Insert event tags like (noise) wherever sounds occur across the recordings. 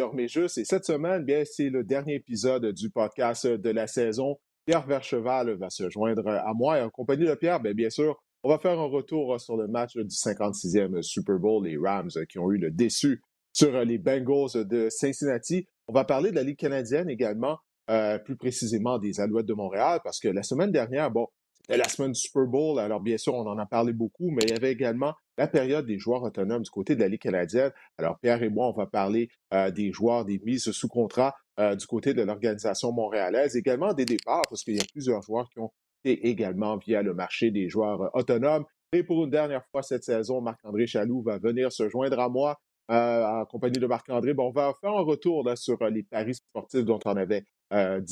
dormez juste. Et cette semaine, bien, c'est le dernier épisode du podcast de la saison. Pierre Vercheval va se joindre à moi et en compagnie de Pierre, bien, sûr, on va faire un retour sur le match du 56e Super Bowl, les Rams qui ont eu le déçu sur les Bengals de Cincinnati. On va parler de la Ligue canadienne également, euh, plus précisément des Alouettes de Montréal, parce que la semaine dernière, bon, la semaine du Super Bowl, alors bien sûr, on en a parlé beaucoup, mais il y avait également la période des joueurs autonomes du côté de la Ligue canadienne. Alors, Pierre et moi, on va parler euh, des joueurs, des mises sous contrat euh, du côté de l'organisation montréalaise, également des départs, parce qu'il y a plusieurs joueurs qui ont été également via le marché des joueurs euh, autonomes. Et pour une dernière fois cette saison, Marc-André Chaloux va venir se joindre à moi en compagnie de Marc-André. Bon, on va faire un retour sur les paris sportifs dont on avait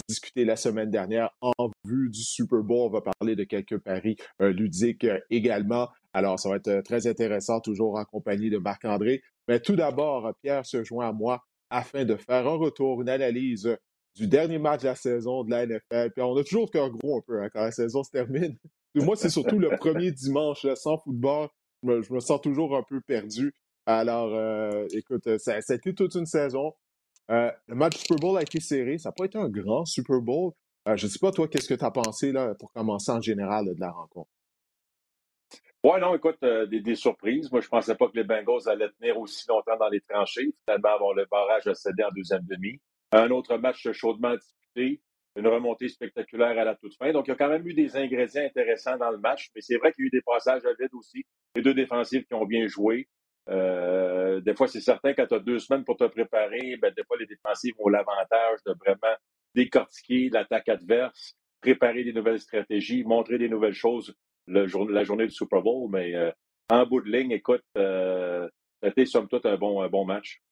discuté la semaine dernière en vue du Super Bowl. On va parler de quelques paris ludiques également. Alors, ça va être très intéressant, toujours en compagnie de Marc-André. Mais tout d'abord, Pierre se joint à moi afin de faire un retour, une analyse du dernier match de la saison de la NFL. Puis on a toujours le cœur gros un peu hein, quand la saison se termine. (laughs) moi, c'est surtout le premier dimanche sans football. Je me, sens toujours un peu perdu. Alors, écoute, ça, a été toute une saison. Le match Super Bowl a été serré. Ça n'a pas été un grand Super Bowl. je ne sais pas, toi, qu'est-ce que tu as pensé là, pour commencer en général de la rencontre? Oui, non, écoute, euh, des, surprises. Moi, je ne pensais pas que les Bengals allaient tenir aussi longtemps dans les tranchées. Finalement, bon, le barrage a cédé en deuxième demi. Un autre match chaudement disputé, une remontée spectaculaire à la toute fin. Donc, il y a quand même eu des ingrédients intéressants dans le match, mais c'est vrai qu'il y a eu des passages à vide aussi. Les deux défensives qui ont bien joué. Euh, des fois, c'est certain, quand tu as deux semaines pour te préparer, ben, des fois, les défensives ont l'avantage de vraiment décortiquer l'attaque adverse, préparer des nouvelles stratégies, montrer des nouvelles choses la journée du Super Bowl, mais euh, en bout de ligne, écoute, euh, c'était somme toute un bon, un bon match.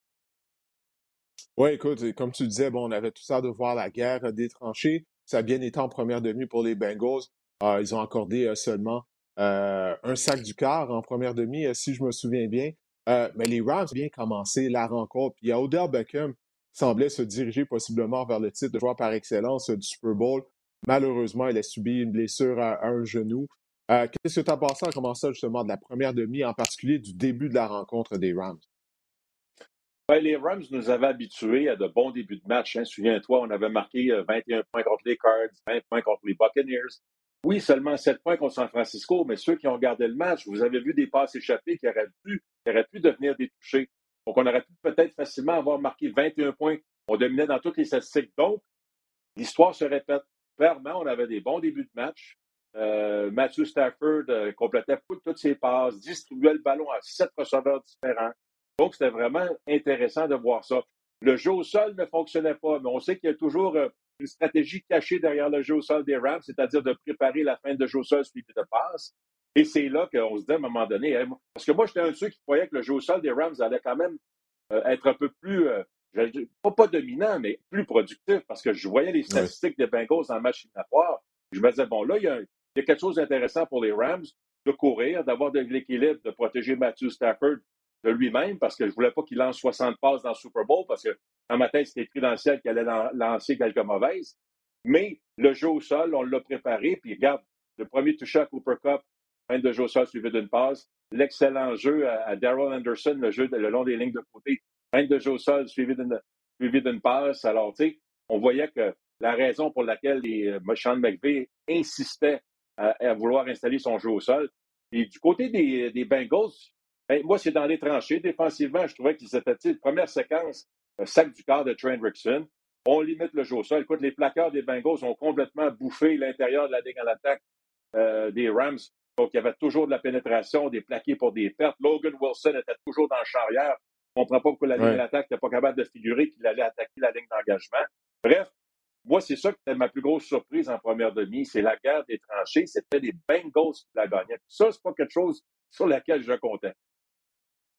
Oui, écoute, comme tu disais, bon, on avait tout ça de voir la guerre des tranchées. Ça a bien été en première demi pour les Bengals. Euh, ils ont accordé seulement un sac du quart en première demi, si je me souviens bien. Mais les Rams ont bien commencé la rencontre. Puis Odell Beckham semblait se diriger possiblement vers le titre de joueur par excellence du Super Bowl. Malheureusement, il a subi une blessure à un genou. Euh, qu'est-ce que tu as pensé en commençant justement de la première demi, en particulier du début de la rencontre des Rams? les Rams nous avaient habitués à de bons débuts de match. Hein. Souviens-toi, on avait marqué 21 euh, points contre les Cards, 20 points contre les Buccaneers. Oui, seulement 7 points contre San Francisco, mais ceux qui ont regardé le match, vous avez vu des passes échappées qui auraient pu, qui auraient pu devenir des touchés. Donc, on aurait pu peut-être facilement avoir marqué 21 points. On dominait dans toutes les statistiques. Donc, l'histoire se répète. Clairement, on avait des bons débuts de match. Euh, Matthew Stafford euh, complétait toutes ses passes, distribuait le ballon à sept receveurs différents. Donc, c'était vraiment intéressant de voir ça. Le jeu au sol ne fonctionnait pas, mais on sait qu'il y a toujours euh, une stratégie cachée derrière le jeu au sol des Rams, c'est-à-dire de préparer la fin de jeu au sol suivi de passe. Et c'est là qu'on se dit à un moment donné, parce que moi, j'étais un de ceux qui croyait que le jeu au sol des Rams allait quand même être un peu plus, pas, pas dominant, mais plus productif, parce que je voyais les statistiques des Bengals dans le match éliminatoire. Je me disais, bon, là, il y a, il y a quelque chose d'intéressant pour les Rams de courir, d'avoir de l'équilibre, de protéger Matthew Stafford de lui-même, parce que je ne voulais pas qu'il lance 60 passes dans le Super Bowl, parce que dans ma tête, c'était écrit dans le ciel qu'il allait lancer quelques mauvaises. Mais le jeu au sol, on l'a préparé, puis regarde, le premier touché à Cooper Cup, fin de jeu au sol suivi d'une passe, l'excellent jeu à, Daryl Anderson, le jeu le long des lignes de côté, fin de jeu au sol suivi d'une passe. Alors, tu sais, on voyait que la raison pour laquelle les, euh, Sean McVay insistait à, vouloir installer son jeu au sol. Et du côté des, des Bengals, ben, moi, c'est dans les tranchées. Défensivement, je trouvais qu'ils étaient, première séquence, sac du quart de Trent Rickson. On limite le jeu au sol. Écoute, les plaqueurs des Bengals ont complètement bouffé l'intérieur de la ligne en attaque euh, des Rams. Donc, il y avait toujours de la pénétration, des plaqués pour des pertes. Logan Wilson était toujours dans le charrière. On ne comprend pas pourquoi la ligne d'attaque n'était pas capable de figurer qu'il allait attaquer la ligne d'engagement. Bref, moi, c'est ça qui était ma plus grosse surprise en première demi. C'est la guerre des tranchées. C'était les Bengals qui la gagnaient. Ça, c'est pas quelque chose sur laquelle je comptais.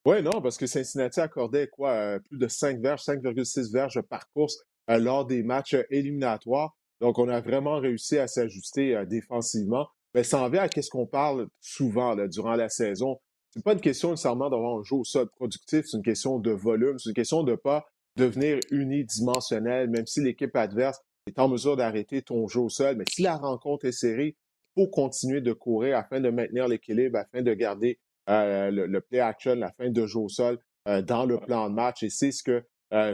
Oui, non, parce que Cincinnati accordait quoi, euh, plus de 5 verges, 5,6 verges par course euh, lors des matchs euh, éliminatoires. Donc, on a vraiment réussi à s'ajuster défensivement. Mais ça en vient à ce qu'on parle souvent durant la saison. C'est pas une question nécessairement d'avoir un jeu au sol productif, c'est une question de volume, c'est une question de ne pas devenir unidimensionnel, même si l'équipe adverse est en mesure d'arrêter ton jeu au sol. Mais si la rencontre est serrée, il faut continuer de courir afin de maintenir l'équilibre, afin de garder euh, le, play action, la fin de jeu au sol euh, dans le plan de match. Et c'est ce que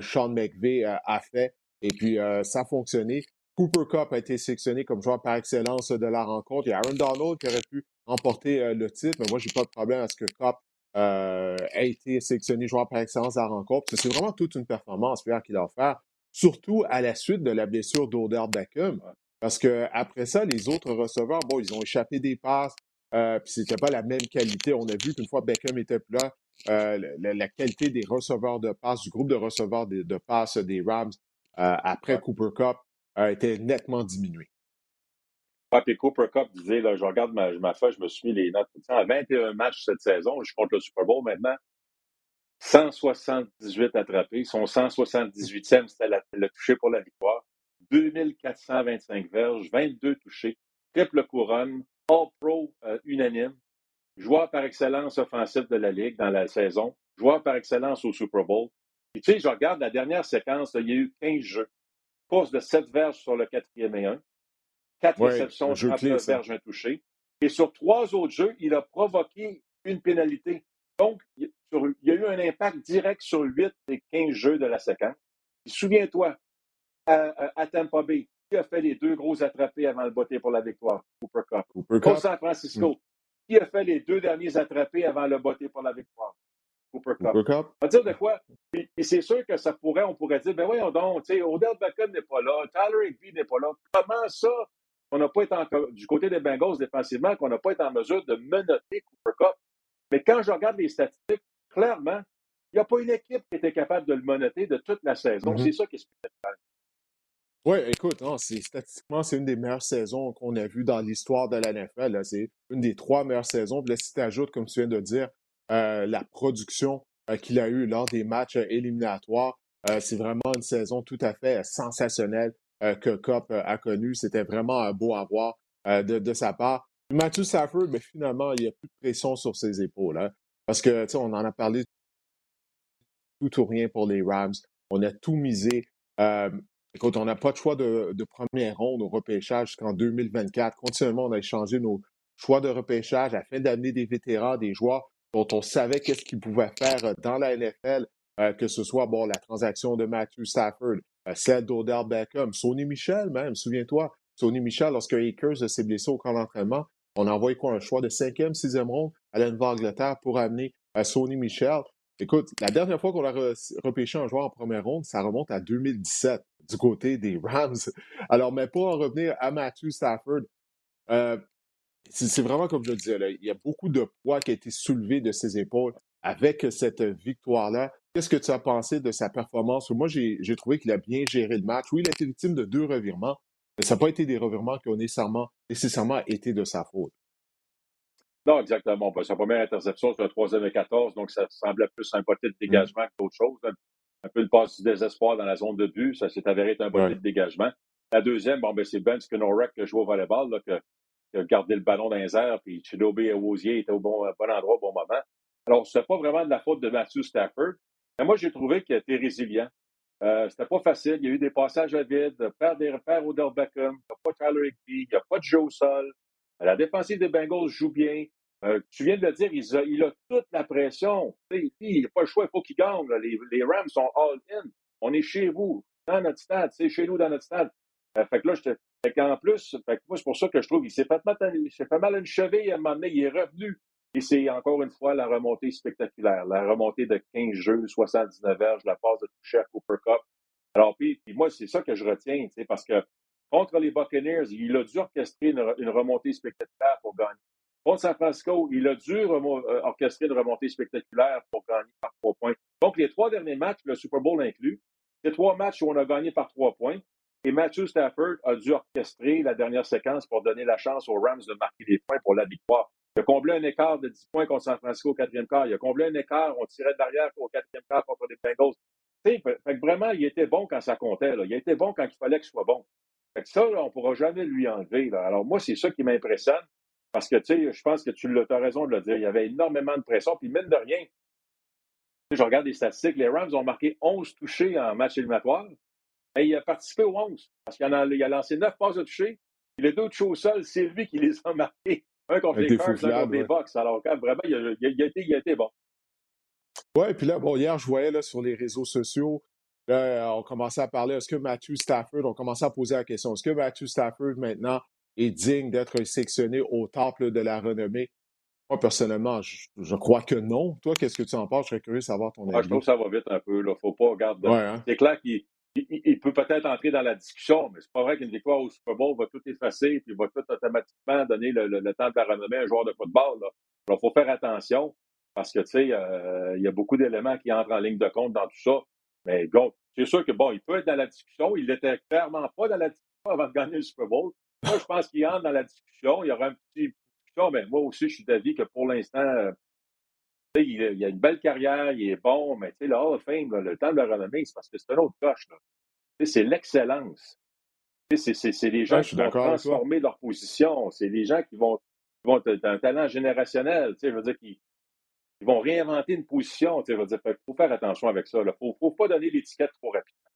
Sean McVay a fait. Et puis, ça a fonctionné. Cooper Cup a été sélectionné comme joueur par excellence de la rencontre. Il y a Aaron Donald qui aurait pu emporter le titre, mais moi, j'ai pas de problème à ce que Cup a été sélectionné joueur par excellence de la rencontre. C'est vraiment toute une performance qu'il a offert, surtout à la suite de la blessure d'Odell Beckham. Parce que après ça, les autres receveurs, bon, ils ont échappé des passes, euh, puis c'était pas la même qualité. On a vu qu'une fois Beckham était plus là, euh, la, qualité des receveurs de passes, du groupe de receveurs de, de passes des Rams euh, après Cooper Cup a été nettement diminué. Ouais, puis Cooper Cup disait, là, je regarde ma, ma feuille, je me suis mis les notes. À 21 matchs cette saison, je compte le Super Bowl maintenant. 178 attrapés. Son 178e, c'était le touché pour la victoire. 2425 verges, 22 touchés, triple couronne, All-Pro euh, unanime, joueur par excellence offensif de la Ligue dans la saison, joueur par excellence au Super Bowl. Puis, tu sais, je regarde la dernière séquence, il y a eu 15 jeux. Course de 7 verges sur le quatrième et 1. 4 réceptions, 30 verges, un touché. Et sur trois autres jeux, il a provoqué une pénalité. Donc, il y a eu un impact direct sur 8 des 15 jeux de la séquence. Souviens-toi, à, Tampa Bay, qui a fait les deux gros attrapés avant le botter pour la victoire? Cooper Cup. Cooper San Francisco, mm. qui a fait les deux derniers attrapés avant le botter pour la victoire? Cooper Cup. Cooper Cup. On va dire de quoi? Et, c'est sûr que ça pourrait, on pourrait dire, ben voyons donc, tu sais, Odell Beckham n'est pas là, Tyler Higby n'est pas là. Comment ça, on n'a pas été en, du côté des Bengals défensivement, qu'on n'a pas été en mesure de menotter Cooper Cup? Mais quand je regarde les statistiques, clairement, il n'y a pas une équipe qui était capable de le menotter de toute la saison. Mm-hmm. C'est ça qui est spectaculaire. Oui, écoute, c'est, statistiquement, c'est une des meilleures saisons qu'on a vues dans l'histoire de la NFL. C'est une des trois meilleures saisons. Puis là, si tu ajoutes, comme tu viens de dire, euh, la production euh, qu'il a eue lors des matchs euh, éliminatoires, c'est vraiment une saison tout à fait sensationnelle que Cop a connue. C'était vraiment beau à voir de, de, sa part. Matthew Stafford, mais ben, finalement, il n'y a plus de pression sur ses épaules. Hein, parce que, tu sais, on en a parlé tout ou rien pour les Rams. On a tout misé. Écoute, on n'a pas de choix de, première ronde au repêchage jusqu'en 2024. Continuellement, on a échangé nos choix de repêchage afin d'amener des vétérans, des joueurs dont on savait qu'est-ce qu'ils pouvaient faire euh, dans la NFL, euh, que ce soit bon la transaction de Matthew Stafford, euh, celle d'Odell Beckham, Sony Michel même, souviens-toi, Sony Michel, lorsque Akers s'est blessé au camp d'entraînement, on a envoyé quoi un choix de cinquième, sixième ronde à la Nouvelle-Angleterre pour amener Sony Michel. Écoute, la dernière fois qu'on a repêché un joueur en première ronde, ça remonte à 2017 du côté des Rams. Alors, mais pour en revenir à Matthew Stafford, euh, c'est vraiment comme je le disais, il y a beaucoup de poids qui a été soulevé de ses épaules avec cette victoire-là. Qu'est-ce que tu as pensé de sa performance? Moi, j'ai trouvé qu'il a bien géré le match. Oui, il a été victime de deux revirements, mais ça n'a pas été des revirements qui ont nécessairement, nécessairement été de sa faute. Non, exactement. sa première interception, c'est un troisième et 14, donc ça semblait plus un côté de mmh. dégagement qu'autre chose. Un peu le passe du désespoir dans la zone de but, ça s'est avéré être un côté de dégagement. La deuxième, bon, ben, c'est Ben Skinorek qui joue au volleyball, là, qui a gardé le ballon dans les airs, puis Chidobe et Wosier étaient au bon, bon endroit au bon moment. Alors, c'est pas vraiment de la faute de Matthew Stafford, mais moi, j'ai trouvé qu'il était résilient. Euh, c'était pas facile. Il y a eu des passages à vide, père des repères Odell Beckham, il n'y a pas Tyler Higby, il n'y a pas de Joe Sol. La défensive des Bengals joue bien. Euh, tu viens de le dire, il a, toute la pression. il n'a pas le choix, il faut qu'il gagne. Les, Rams sont all-in. On est chez vous, dans notre stade, c'est chez nous dans notre stade. Euh, fait que là, fait qu'en plus, fait que moi, c'est pour ça que je trouve qu'il s'est fait, mal à une cheville à un moment donné, il est revenu. Et c'est encore une fois la remontée spectaculaire, la remontée de 15 jeux, 79 verges, la passe de toucher à Cooper Cup. Alors, puis, moi, c'est ça que je retiens, parce que contre les Buccaneers, il a dû orchestrer une remontée spectaculaire pour gagner. Contre San Francisco, il a dû euh, orchestrer une remontée spectaculaire pour gagner par trois points. Donc, les trois derniers matchs, le Super Bowl inclus, c'est trois matchs où on a gagné par trois points. Et Matthew Stafford a dû orchestrer la dernière séquence pour donner la chance aux Rams de marquer des points pour la victoire. Il a comblé un écart de 10 points contre San Francisco au quatrième quart. Il a comblé un écart, on tirait de l'arrière au quatrième quart contre les Bengals. Fait, fait vraiment, il était bon quand ça comptait. Là. Il était bon quand il fallait qu'il soit bon. Fait que ça, on ne pourra jamais lui enlever. Alors moi, c'est ça qui m'impressionne. Parce que, tu sais, je pense que tu as raison de le dire. Il y avait énormément de pression. Puis, mine de rien, je regarde les statistiques. Les Rams ont marqué 11 touchés en match éliminatoire. Et il a participé aux 11. Parce qu'il a, a, lancé 9 passes de toucher. Puis les deux touchés au sol, c'est lui qui les a marqués. Un contre les Cards, un contre les Bucks. Alors, vraiment, il a, il, a, été, il a été bon. Oui, puis là, bon, hier, je voyais là, sur les réseaux sociaux Là, on commençait à parler, est-ce que Matthew Stafford, on commençait à poser la question, est-ce que Matthew Stafford maintenant est digne d'être sélectionné au temple de la renommée? Moi, personnellement, je, crois que non. Toi, qu'est-ce que tu en penses? Je serais curieux de savoir ton avis. Ah, je trouve que ça va vite un peu. Il ne faut pas regarder. Hein? C'est clair qu'il il, peut peut-être entrer dans la discussion, mais c'est pas vrai qu'une victoire au Super Bowl va tout effacer et va tout automatiquement donner le, temps de la renommée à un joueur de football. Il faut faire attention parce que, tu sais, euh, il y a beaucoup d'éléments qui entrent en ligne de compte dans tout ça. Mais c'est sûr que, bon, il peut être dans la discussion. Il n'était clairement pas dans la discussion avant de gagner le Super Bowl. Moi, je pense qu'il entre dans la discussion. Il y aura un petit discussion, mais moi aussi, je suis d'avis que pour l'instant, euh, il, il, a une belle carrière, il est bon, mais le Hall of Fame, le temps de la renommée, c'est parce que c'est un autre coche. C'est l'excellence. C'est les gens qui vont transformer leur position. C'est les gens qui vont, qui vont un talent générationnel. Je veux dire, qui, ils vont réinventer une position. Il faut faire attention avec ça. Il ne faut, pas donner l'étiquette trop rapidement.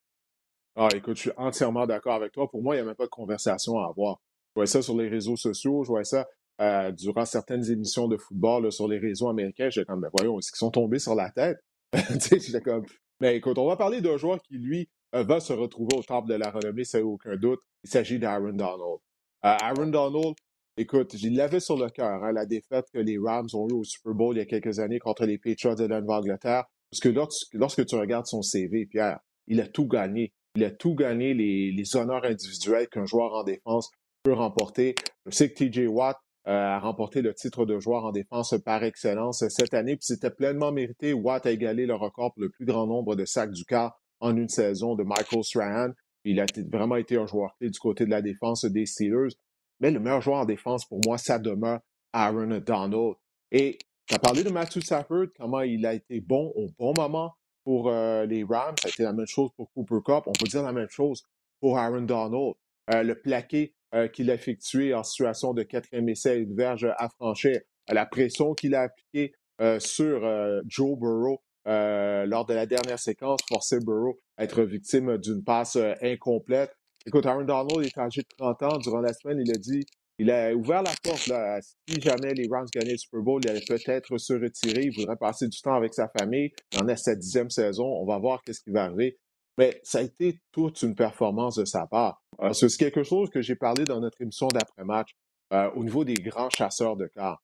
Ah, écoute, je suis entièrement d'accord avec toi. Pour moi, il n'y a même pas de conversation à avoir. Je vois ça sur les réseaux sociaux, je vois ça euh, durant certaines émissions de football sur les réseaux américains. J'ai comme, ben voyons, est-ce qu'ils sont tombés sur la tête? (laughs) comme... Mais écoute, on va parler d'un joueur qui, lui, euh, va se retrouver au temple de la renommée, c'est aucun doute. Il s'agit d'Aaron Donald. Euh, Aaron Donald, Écoute, il l'avait sur le cœur, hein, la défaite que les Rams ont eue au Super Bowl il y a quelques années contre les Patriots de la Nouvelle-Angleterre. Parce que lorsque, tu regardes son CV, Pierre, il a tout gagné. Il a tout gagné les, honneurs individuels qu'un joueur en défense peut remporter. Je sais que TJ Watt euh, a remporté le titre de joueur en défense par excellence cette année, puis c'était pleinement mérité. Watt a égalé le record pour le plus grand nombre de sacs du quart en une saison de Michael Strahan. Il a vraiment été un joueur clé du côté de la défense des Steelers. Mais le meilleur joueur en défense, pour moi, ça demeure Aaron Donald. Et tu as parlé de Matthew Stafford, comment il a été bon au bon moment pour euh, les Rams. Ça a été la même chose pour Cooper Cup. On peut dire la même chose pour Aaron Donald. Euh, le plaqué euh, qu'il a effectué en situation de quatrième essai, une verge à franchir, la pression qu'il a appliquée sur Joe Burrow lors de la dernière séquence, forçait Burrow à être victime d'une passe incomplète. Écoute, Aaron Donald est âgé de 30 ans. Durant la semaine, il a dit il a ouvert la porte. Là, si jamais les Rams gagnaient le Super Bowl, il allait peut-être se retirer. Il voudrait passer du temps avec sa famille. Il en est sa dixième saison. On va voir qu'est-ce qui va arriver. Mais ça a été toute une performance de sa part. Parce que c'est quelque chose que j'ai parlé dans notre émission d'après-match euh, au niveau des grands chasseurs de quart.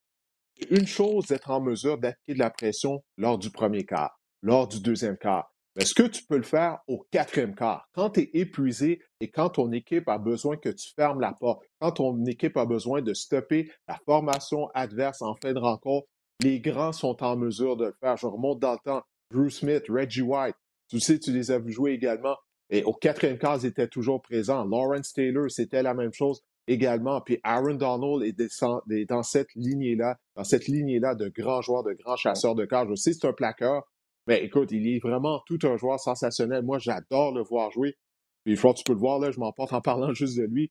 Une chose d'être en mesure d'appliquer de la pression lors du premier quart, lors du deuxième quart. Est-ce que tu peux le faire au quatrième quart? Quand tu es épuisé et quand ton équipe a besoin que tu fermes la porte, quand ton équipe a besoin de stopper la formation adverse en fin de rencontre, les grands sont en mesure de le faire. Je remonte dans le temps. Bruce Smith, Reggie White, tu sais, tu les as vus jouer également. Et au quatrième quart, ils étaient toujours présents. Lawrence Taylor, c'était la même chose également. Puis Aaron Donald est dans cette lignée-là, dans cette lignée-là de grands joueurs, de grands chasseurs de quart. Je sais, c'est un plaqueur, mais écoute, il est vraiment tout un joueur sensationnel. Moi, j'adore le voir jouer. Puis, je tu peux le voir, là, je m'en porte en parlant (laughs) juste de lui.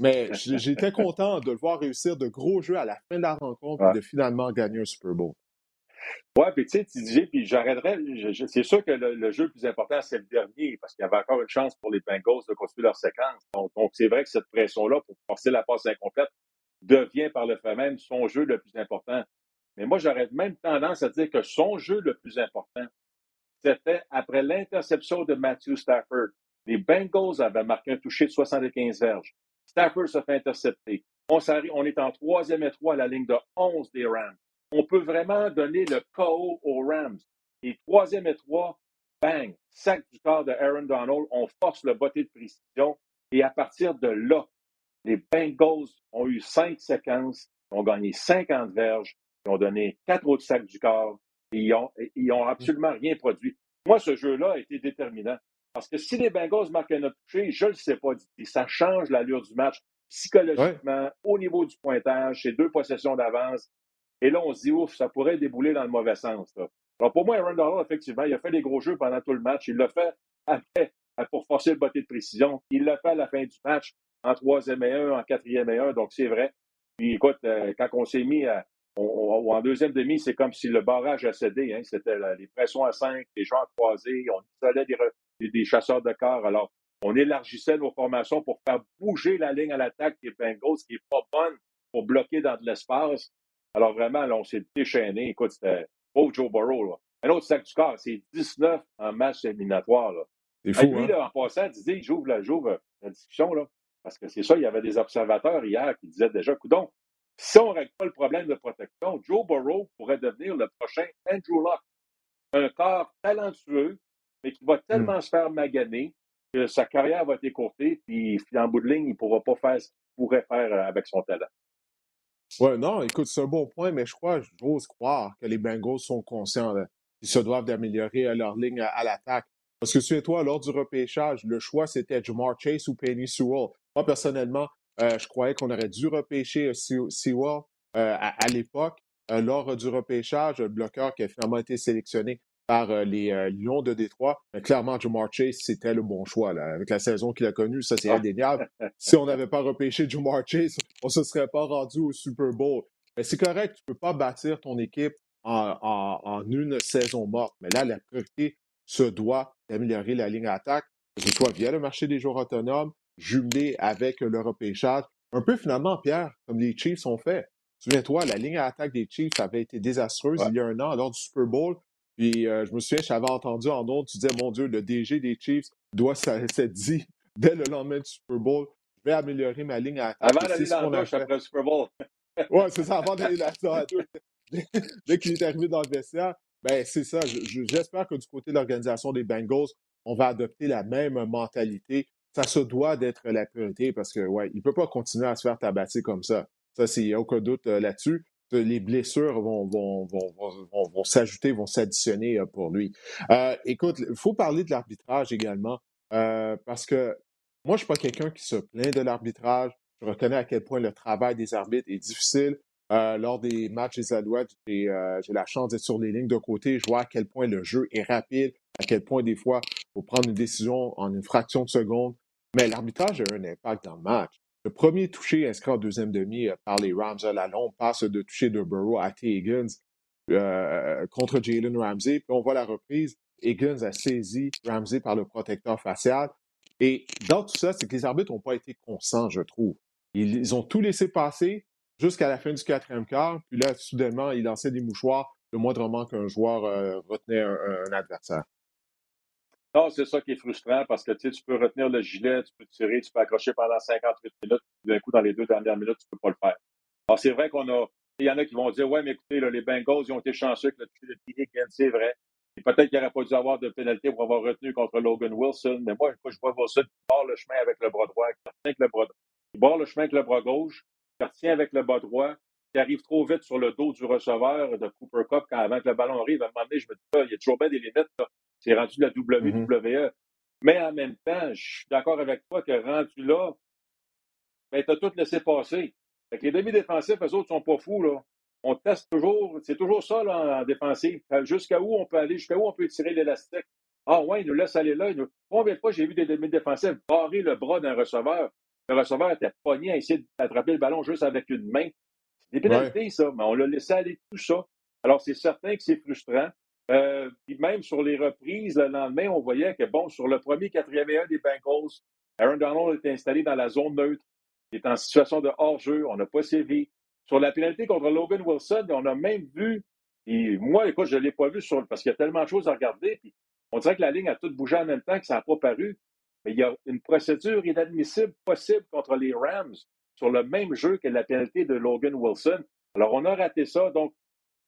Mais j'étais content de le voir réussir de gros jeux à la fin de la rencontre et de finalement gagner un Super Bowl. Ouais, puis tu sais, TJ, puis j'arrêterais. C'est sûr que le, jeu le plus important, c'est le dernier, parce qu'il y avait encore une chance pour les Bengals de continuer leur séquence. Donc, c'est vrai que cette pression-là, pour forcer la passe incomplète, devient par le fait même son jeu le plus important. Mais moi, j'aurais même tendance à dire que son jeu le plus important, c'était après l'interception de Matthew Stafford. Les Bengals avaient marqué un toucher de 75 verges. Stafford se fait intercepter. On, on est en troisième et trois à la ligne de 11 des Rams. On peut vraiment donner le KO aux Rams. Et troisième et trois, bang, sac du corps de Aaron Donald, on force le botté de précision. Et à partir de là, les Bengals ont eu cinq séquences, ont gagné 50 verges, ils ont donné quatre autres sacs du corps et ils n'ont ils ont absolument rien produit. Moi, ce jeu-là a été déterminant. Parce que si les Bengals marquent un autre touché, je ne le sais pas, ça change l'allure du match psychologiquement, au niveau du pointage, c'est deux possessions d'avance. Et là, on se dit, ouf, ça pourrait débouler dans le mauvais sens. Alors pour moi, Aaron Donald, effectivement, il a fait des gros jeux pendant tout le match. Il l'a fait après, pour forcer le botté de précision. Il l'a fait à la fin du match, en troisième et un, en quatrième et un. Donc, c'est vrai. Puis écoute, euh, quand on s'est mis à, en deuxième demi, c'est comme si le barrage a cédé. Hein. C'était les pressions à cinq, les gens croisés, on isolait des, des, chasseurs de corps. Alors, on élargissait nos formations pour faire bouger la ligne à l'attaque des Bengals, qui n'est pas bonne pour bloquer dans de l'espace. Alors, vraiment, là, on s'est déchaîné. Écoute, c'était pauvre Joe Burrow. Un autre sac du corps, c'est 19 en match éliminatoire. C'est fou, lui, hein? là, en passant, Didier, j'ouvre la, j'ouvre la discussion, là, parce que c'est ça, il y avait des observateurs hier qui disaient déjà, coudon, si on ne règle pas le problème de protection, Joe Burrow pourrait devenir le prochain Andrew Luck. Un corps talentueux, mais qui va tellement se faire maganer que sa carrière va être écourtée, puis en bout de ligne, il ne pourra pas faire ce qu'il pourrait faire euh, avec son talent. Ouais, non, écoute, c'est un bon point, mais je crois, j'ose croire que les Bengals sont conscients qu'ils se doivent d'améliorer euh, leur ligne à, à l'attaque. Parce que souviens-toi, lors du repêchage, le choix c'était Jamar Chase ou Penny Sewell. Moi, personnellement, euh, je croyais qu'on aurait dû repêcher euh, Se- Sewell euh, à, à l'époque, euh, lors du repêchage, le bloqueur qui a finalement été sélectionné par les Lions de Détroit. Mais clairement, Jamar Chase, c'était le bon choix. Là. Avec la saison qu'il a connue, ça c'est Ah. indéniable. (laughs) si on n'avait pas repêché Jamar Chase, on ne se serait pas rendu au Super Bowl. Mais c'est correct, tu ne peux pas bâtir ton équipe en, en- en une saison morte. Mais là, la priorité se doit d'améliorer la ligne attaque, que ce soit via le marché des joueurs autonomes, jumelé avec le repêchage. Un peu finalement, Pierre, comme les Chiefs ont fait. Souviens-toi, la ligne à attaque des Chiefs avait été désastreuse Ouais. il y a un an lors du Super Bowl. Puis euh, je me souviens, j'avais entendu en ondes, tu disais, mon Dieu, le DG des Chiefs doit (laughs) s'être dit dès le lendemain du Super Bowl, je vais améliorer ma ligne à attaque. Avant d'aller dans la douche après le Super Bowl. (laughs) Ouais, c'est ça, avant d'aller dans la douche. (laughs) Dès qu'il est arrivé dans le vestiaire, ben c'est ça. Je- je- J'espère que du côté de l'organisation des Bengals, on va adopter la même mentalité. Ça se doit d'être la priorité parce que, ouais, il peut pas continuer à se faire tabasser comme ça. Ça, il n'y a aucun doute euh, là-dessus. Euh, Les blessures vont, vont, vont, vont, s'ajouter, vont s'additionner euh, pour lui. Euh, écoute, il faut parler de l'arbitrage également parce que moi, je suis pas quelqu'un qui se plaint de l'arbitrage. Je reconnais à quel point le travail des arbitres est difficile. Lors des matchs des Alouettes, j'ai la chance d'être sur les lignes de côté. Je vois à quel point le jeu est rapide, à quel point des fois, il faut prendre une décision en une fraction de seconde. Mais l'arbitrage a un impact dans le match. Le premier touché inscrit en deuxième demi euh, par les Rams à la longue passe de toucher de Burrow à T. Higgins euh, contre Jalen Ramsey. Puis on voit la reprise. Higgins a saisi Ramsey par le protecteur facial. Et dans tout ça, c'est que les arbitres n'ont pas été conscients, je trouve. Ils, ont tout laissé passer jusqu'à la fin du quatrième quart. Puis là, soudainement, ils lançaient des mouchoirs le moindrement qu'un joueur euh, retenait un adversaire. Non, c'est ça qui est frustrant parce que tu peux retenir le gilet, tu peux tirer, tu peux accrocher pendant 58 minutes, d'un coup, dans les deux dernières minutes, tu peux pas le faire. Alors, c'est vrai qu'on a. Il y en a qui vont dire Ouais, mais écoutez, là, les Bengals, ils ont été chanceux que le de T. Higgins, c'est vrai. Et peut-être qu'il n'aurait pas dû avoir de pénalité pour avoir retenu contre Logan Wilson. Mais moi, quand je vois Wilson qui barre le chemin avec le bras droit, avec le bras il barre le chemin avec le bras gauche, qui retient avec le bras droit, qui arrive trop vite sur le dos du receveur de Cooper Cup quand avant que le ballon arrive. À un moment donné, je me dis, il y a toujours bien des limites. là. C'est rendu de la WWE. Mais en même temps, je suis d'accord avec toi que rendu là, ben, tu as tout laissé passer. Fait que les demi-défensifs, eux autres, sont pas fous. Là. On teste toujours, c'est toujours ça là, en défensive. Jusqu'à où on peut aller, jusqu'à où on peut tirer l'élastique? Ah ouais, il nous laisse aller là. il nous- Combien de fois j'ai vu des demi-défensifs barrer le bras d'un receveur? Le receveur était pogné à essayer d'attraper le ballon juste avec une main. C'est des pénalités, ça, mais on l'a laissé aller tout ça. Alors, c'est certain que c'est frustrant. Euh, puis même sur les reprises, le lendemain, on voyait que, bon, sur le premier quatrième et un des Bengals, Aaron Donald était installé dans la zone neutre. Il est en situation de hors-jeu. On n'a pas sévi. Sur la pénalité contre Logan Wilson, on a même vu, et moi, écoute, je ne l'ai pas vu sur, parce qu'il y a tellement de choses à regarder. Puis on dirait que la ligne a tout bougé en même temps que ça n'a pas paru. Mais il y a une procédure inadmissible possible contre les Rams sur le même jeu que la pénalité de Logan Wilson. Alors, on a raté ça. Donc,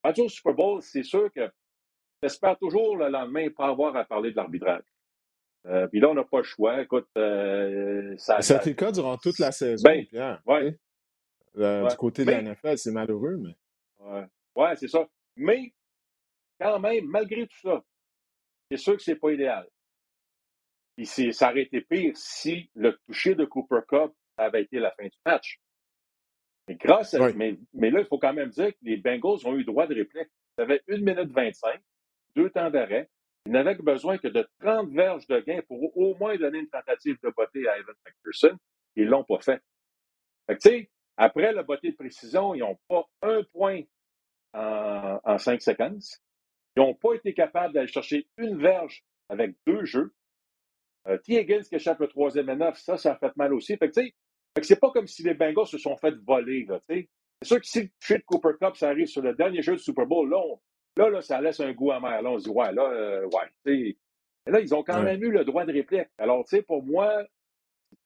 rendu au Super Bowl, c'est sûr que j'espère toujours le lendemain pas avoir à parler de l'arbitrage. Euh, puis là, on n'a pas le choix. Écoute, euh, ça, Ça a ça- été le cas durant toute la saison, Ben, Pierre. ouais. Euh, Ouais. Du côté de la Mais- NFL, c'est malheureux, mais. Ouais, Ouais, c'est ça. Mais, quand même, malgré tout ça, c'est sûr que c'est pas idéal. Puis ça aurait été pire si le toucher de Cooper Cup avait été la fin du match. Mais grâce à, Oui. mais, mais là, il faut quand même dire que les Bengals ont eu droit de réplique. Ils avaient 1 minute 25, deux temps d'arrêt. Ils n'avaient que besoin que de 30 verges de gain pour au moins donner une tentative de beauté à Evan McPherson. Ils l'ont pas fait. Après le beauté de précision, ils n'ont pas un point en, cinq séquences. Ils n'ont pas été capables d'aller chercher une verge avec deux jeux. Euh, T. Higgins qui échappe le troisième et neuf, ça, ça a fait mal aussi. Fait que, tu sais, pas comme si les Bengals se sont fait voler, tu sais. C'est sûr que si le Cooper Cup, arrive sur le dernier jeu du Super Bowl, là, on- là, là, ça laisse un goût amer. Là, on se dit, ouais, là, euh, ouais, Et là, ils ont quand même eu le droit de réplique. Alors, tu sais, pour moi,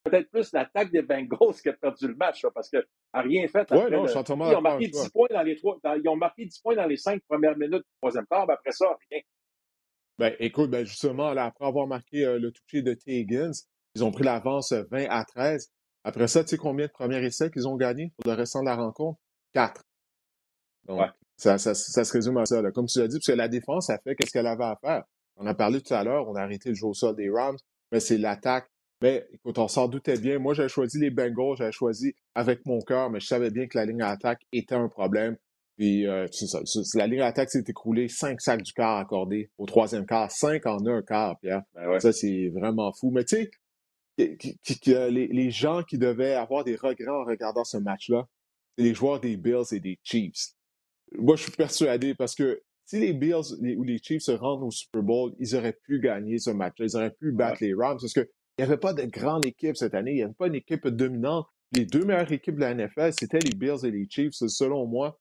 peut-être plus l'attaque des Bengals qui a perdu le match, parce qu'elle n'a rien fait. Après non, ils, ont marqué 10 points dans les trois, ils ont marqué 10 points dans les cinq premières minutes du troisième quart, mais après ça, rien. Ben, écoute, ben, justement, là, après avoir marqué euh, le toucher de T. Higgins, ils ont pris l'avance 20 à 13. Après ça, tu sais combien de premiers essais qu'ils ont gagnés pour le restant de la rencontre? Quatre. Donc, ça, ça, ça, se résume à ça. Là. Comme tu l'as dit, parce que la défense a fait qu'est-ce qu'elle avait à faire. On a parlé tout à l'heure, on a arrêté le jeu au sol des Rams, mais c'est l'attaque. Mais écoute, on s'en doutait bien. Moi, j'avais choisi les Bengals, j'avais choisi avec mon cœur, mais je savais bien que la ligne d'attaque était un problème. Puis, euh, ça, la ligne d'attaque s'est écroulée, cinq sacs du quart accordés au troisième quart, cinq en un quart, Pierre. Ben ça, c'est vraiment fou. Mais tu sais, les, les, gens qui devaient avoir des regrets en regardant ce match-là, c'est les joueurs des Bills et des Chiefs. Moi, je suis persuadé parce que si les Bills ou les Chiefs se rendent au Super Bowl, ils auraient pu gagner ce match-là. Ils auraient pu battre les Rams parce qu'il n'y avait pas de grande équipe cette année. Il n'y avait pas une équipe dominante. Les deux meilleures équipes de la NFL, c'était les Bills et les Chiefs, selon moi.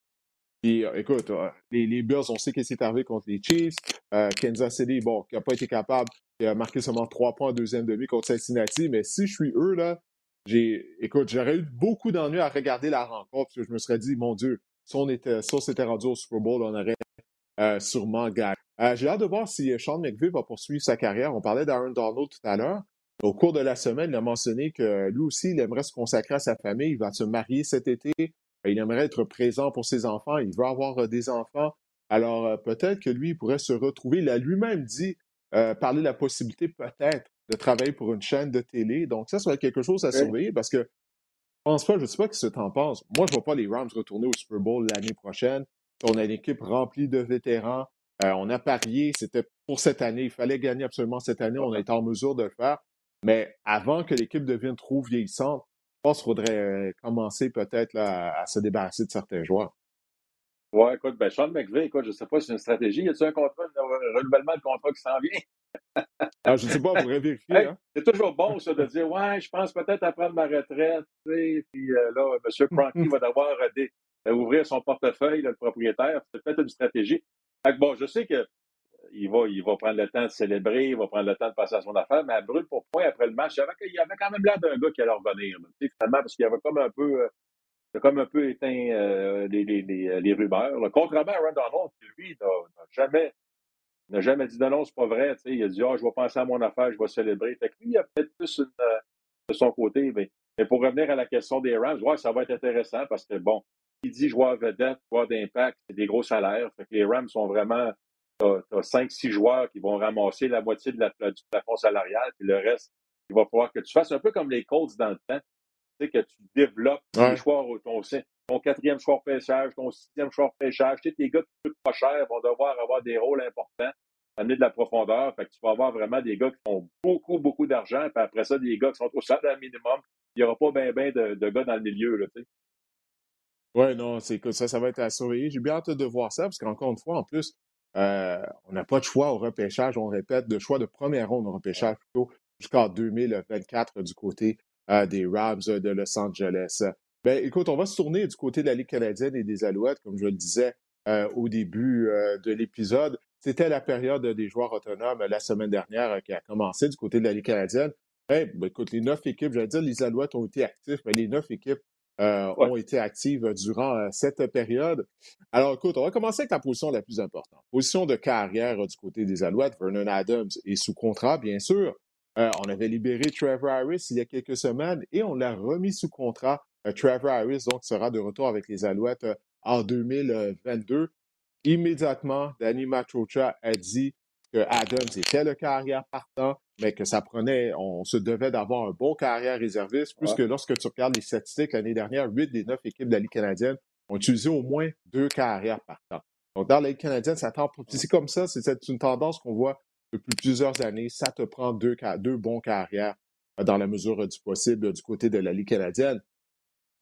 Et euh, écoute, euh, les, les, Bills, on sait qu'est-ce qui est arrivé contre les Chiefs. Euh, Kansas City, bon, qui n'a pas été capable, qui a marqué seulement trois points en deuxième demi contre Cincinnati. Mais si je suis eux, là, j'ai, écoute, j'aurais eu beaucoup d'ennuis à regarder la rencontre parce que je me serais dit, mon Dieu, si on était, si on s'était rendu au Super Bowl, on aurait euh, sûrement gagné. Euh, j'ai hâte de voir si Sean McVay va poursuivre sa carrière. On parlait d'Aaron Donald tout à l'heure. Au cours de la semaine, il a mentionné que lui aussi, il aimerait se consacrer à sa famille. Il va se marier cet été. Il aimerait être présent pour ses enfants. Il veut avoir euh, des enfants. Alors, peut-être que lui, il pourrait se retrouver. Il a lui-même dit, parler de la possibilité peut-être de travailler pour une chaîne de télé. Donc, ça serait quelque chose à surveiller parce que pense pas, je ne sais pas ce que tu en penses. Moi, je ne vois pas les Rams retourner au Super Bowl l'année prochaine. On a une équipe remplie de vétérans. Euh, on a parié, c'était pour cette année. Il fallait gagner absolument cette année. On a été en mesure de le faire. Mais avant que l'équipe devienne trop vieillissante, je pense qu'il faudrait euh, commencer peut-être à se débarrasser de certains joueurs. Oui, écoute, ben Sean McVay, écoute, je ne sais pas si c'est une stratégie. Y a-t-il un contrat, un renouvellement de contrat qui s'en vient? Ah, je ne sais pas, vous vérifier. hein? C'est toujours bon, ça, de dire Ouais, je pense peut-être à prendre ma retraite. Puis euh, là, M. Cronky va devoir des, ouvrir son portefeuille, le propriétaire. C'est peut-être une stratégie. bon, je sais que il va, il va prendre le temps de célébrer, il va prendre le temps de passer à son affaire, mais à brûle pour point après le match, il y avait quand même l'air d'un gars qui allait revenir. Finalement, parce qu'il avait comme un peu. Euh, comme un peu éteint euh, les, les, les, les, rumeurs. Contrairement à Ron Donald, qui lui n'a jamais, n'a jamais dit non, non, c'est pas vrai. Il a dit Ah, je vais penser à mon affaire, je vais célébrer. Fait que lui, il a peut-être plus une, euh, de son côté. Mais, mais, pour revenir à la question des Rams, ouais, ça va être intéressant parce que bon, il dit joueur vedette, joueur d'impact, c'est des gros salaires. Fait que les Rams sont vraiment. Tu as, 5-6 joueurs qui vont ramasser la moitié de la, du plafond salarial, puis le reste, il va falloir que tu fasses un peu comme les Colts dans le temps. Tu sais, que tu développes ouais. choix, ton, ton quatrième choix pêchage, ton sixième choix pêchage. Tu sais, tes gars qui coûtent pas cher vont devoir avoir des rôles importants, amener de la profondeur. Fait que tu vas avoir vraiment des gars qui font beaucoup, beaucoup d'argent, puis après ça, des gars qui sont au salaire minimum. Il n'y aura pas bien, bien de, de, gars dans le milieu. Oui, non, c'est ça, ça va être à surveiller. J'ai bien hâte de voir ça, parce qu'encore une fois, en plus, euh, on n'a pas de choix au repêchage, on répète, de choix de première ronde au repêchage plutôt jusqu'en 2024 du côté euh, des Rams de Los Angeles. Ben, écoute, on va se tourner du côté de la Ligue canadienne et des Alouettes, comme je le disais euh, au début de l'épisode. C'était la période des joueurs autonomes la semaine dernière qui a commencé du côté de la Ligue canadienne. Ben, écoute, les neuf équipes, j'allais dire les Alouettes ont été actifs, mais les neuf équipes euh, ont été actives durant euh, cette période. Alors, écoute, on va commencer avec la position la plus importante. Position de carrière du côté des Alouettes. Vernon Adams est sous contrat, bien sûr. Euh, on avait libéré Trevor Harris il y a quelques semaines et on l'a remis sous contrat. Trevor Harris, donc, sera de retour avec les Alouettes en 2022. Immédiatement, Danny Matrocha a dit que Adams était le carrière partant, mais que ça prenait, on se devait d'avoir un bon carrière réserviste, puisque lorsque tu regardes les statistiques l'année dernière, huit des neuf équipes de la Ligue canadienne ont utilisé au moins deux carrières partants. Donc, dans la Ligue canadienne, ça tend, c'est comme ça, c'est une tendance qu'on voit depuis plusieurs années. Ça te prend deux, deux bons carrières euh, dans la mesure du possible du côté de la Ligue canadienne.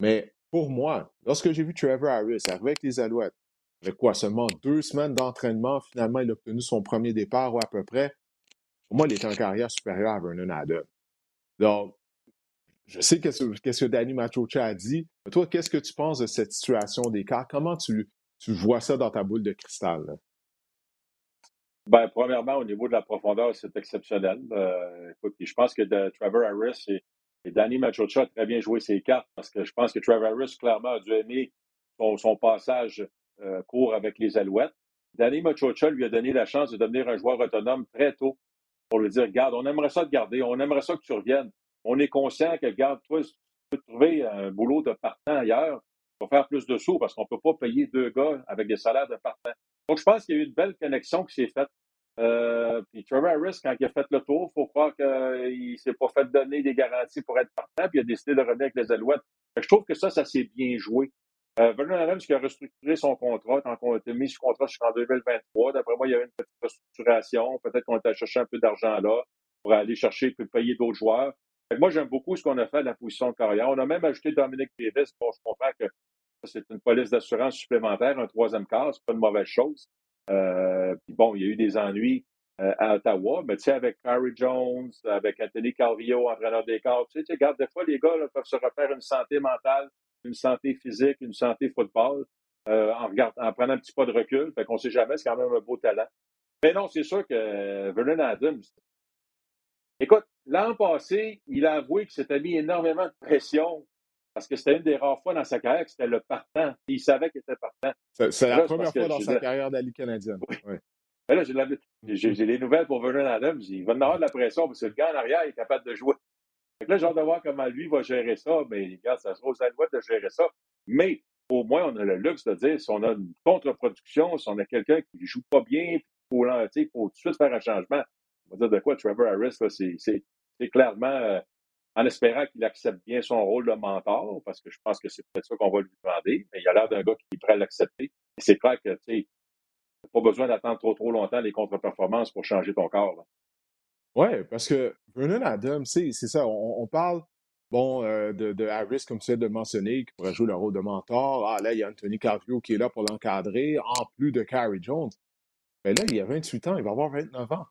Mais pour moi, lorsque j'ai vu Trevor Harris arriver avec les Alouettes, avec quoi, seulement deux semaines d'entraînement, finalement, il a obtenu son premier départ ou à peu près. Pour moi, il était en carrière supérieure à Vernon Adams. Donc, je sais qu'est-ce que Danny Machocha a dit. Mais toi, qu'est-ce que tu penses de cette situation des cas? Comment tu, vois ça dans ta boule de cristal? Ben, premièrement, au niveau de la profondeur, c'est exceptionnel. Euh, je pense que de, Trevor Harris et, Danny Machocha ont très bien joué ses cartes parce que je pense que Trevor Harris, clairement, a dû aimer son, passage euh, court avec les Alouettes. Danny Machocha lui a donné la chance de devenir un joueur autonome très tôt pour lui dire, regarde, on aimerait ça te garder, on aimerait ça que tu reviennes. On est conscient que, regarde, toi, tu peux trouver un boulot de partant ailleurs, pour faire plus de sous parce qu'on ne peut pas payer deux gars avec des salaires de partant. Donc, je pense qu'il y a eu une belle connexion qui s'est faite. Euh, puis Trevor Harris, quand il a fait le tour, il faut croire qu'il ne s'est pas fait donner des garanties pour être partant, puis il a décidé de revenir avec les Alouettes. Je trouve que ça, ça s'est bien joué. Euh, Vernon Adams qui a restructuré son contrat, tant qu'on a été mis sur contrat jusqu'en 2023. D'après moi, il y avait une petite restructuration. Peut-être qu'on était chercher un peu d'argent là pour aller chercher et payer d'autres joueurs. Moi, j'aime beaucoup ce qu'on a fait à la position de carrière. On a même ajouté Dominique Davis. Bon, je comprends que c'est une police d'assurance supplémentaire, un troisième quart, c'est pas une mauvaise chose. Euh, puis bon, il y a eu des ennuis euh, à Ottawa, mais tu sais, avec Harry Jones, avec Anthony Calvillo, entraîneur des corps, tu sais, regarde, des fois, les gars peuvent se refaire une santé mentale, une santé physique, une santé football, euh, en, en prenant un petit pas de recul. Fait qu'on sait jamais, c'est quand même un beau talent. Mais non, c'est sûr que Vernon Adams, écoute, l'an passé, il a avoué qu'il s'était mis énormément de pression parce que c'était une des rares fois dans sa carrière que c'était le partant. il savait qu'il était partant. C'est la première fois dans sa carrière Ligue canadienne. là, j'ai les nouvelles pour Vernon Adams. Il va en avoir de la pression parce que le gars en arrière est capable de jouer. là, j'ai hâte de voir comment lui va gérer ça. Mais regarde, ça sera aux Alouettes de gérer ça. Mais au moins, on a le luxe de dire si on a une contre-production, si on a quelqu'un qui ne joue pas bien, il faut, faut tout de suite faire un changement. On va dire de quoi Trevor Harris, c'est clairement euh, en espérant qu'il accepte bien son rôle de mentor, parce que je pense que c'est peut-être ça qu'on va lui demander, mais il a l'air d'un gars qui est prêt à l'accepter. C'est clair que, tu sais, pas besoin d'attendre trop, trop longtemps les contre-performances pour changer ton corps. Oui, parce que Vernon Adams, c'est ça, on, parle bon, euh, de, Harris, comme tu viens de mentionner, qui pourrait jouer le rôle de mentor. Ah, là, il y a Anthony Carvio qui est là pour l'encadrer, en plus de Carrie Jones. Mais là, il a 28 ans, il va avoir 29 ans.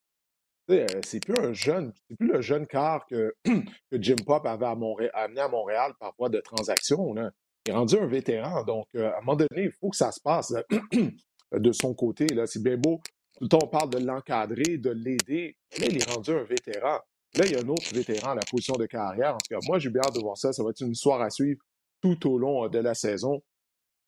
Euh, c'est plus un jeune, c'est plus le jeune quart que, (clears throat) Jim Pop avait amené à Montréal par voie de transaction. Il est rendu un vétéran. Donc, euh, à un moment donné, il faut que ça se passe (clears throat) de son côté. Là. C'est bien beau. Tout le temps, on parle de l'encadrer, de l'aider. Là, il est rendu un vétéran. Là, il y a un autre vétéran à la position de carrière. En tout cas, moi, j'ai bien hâte de voir ça. Ça va être une histoire à suivre tout au long euh, de la saison.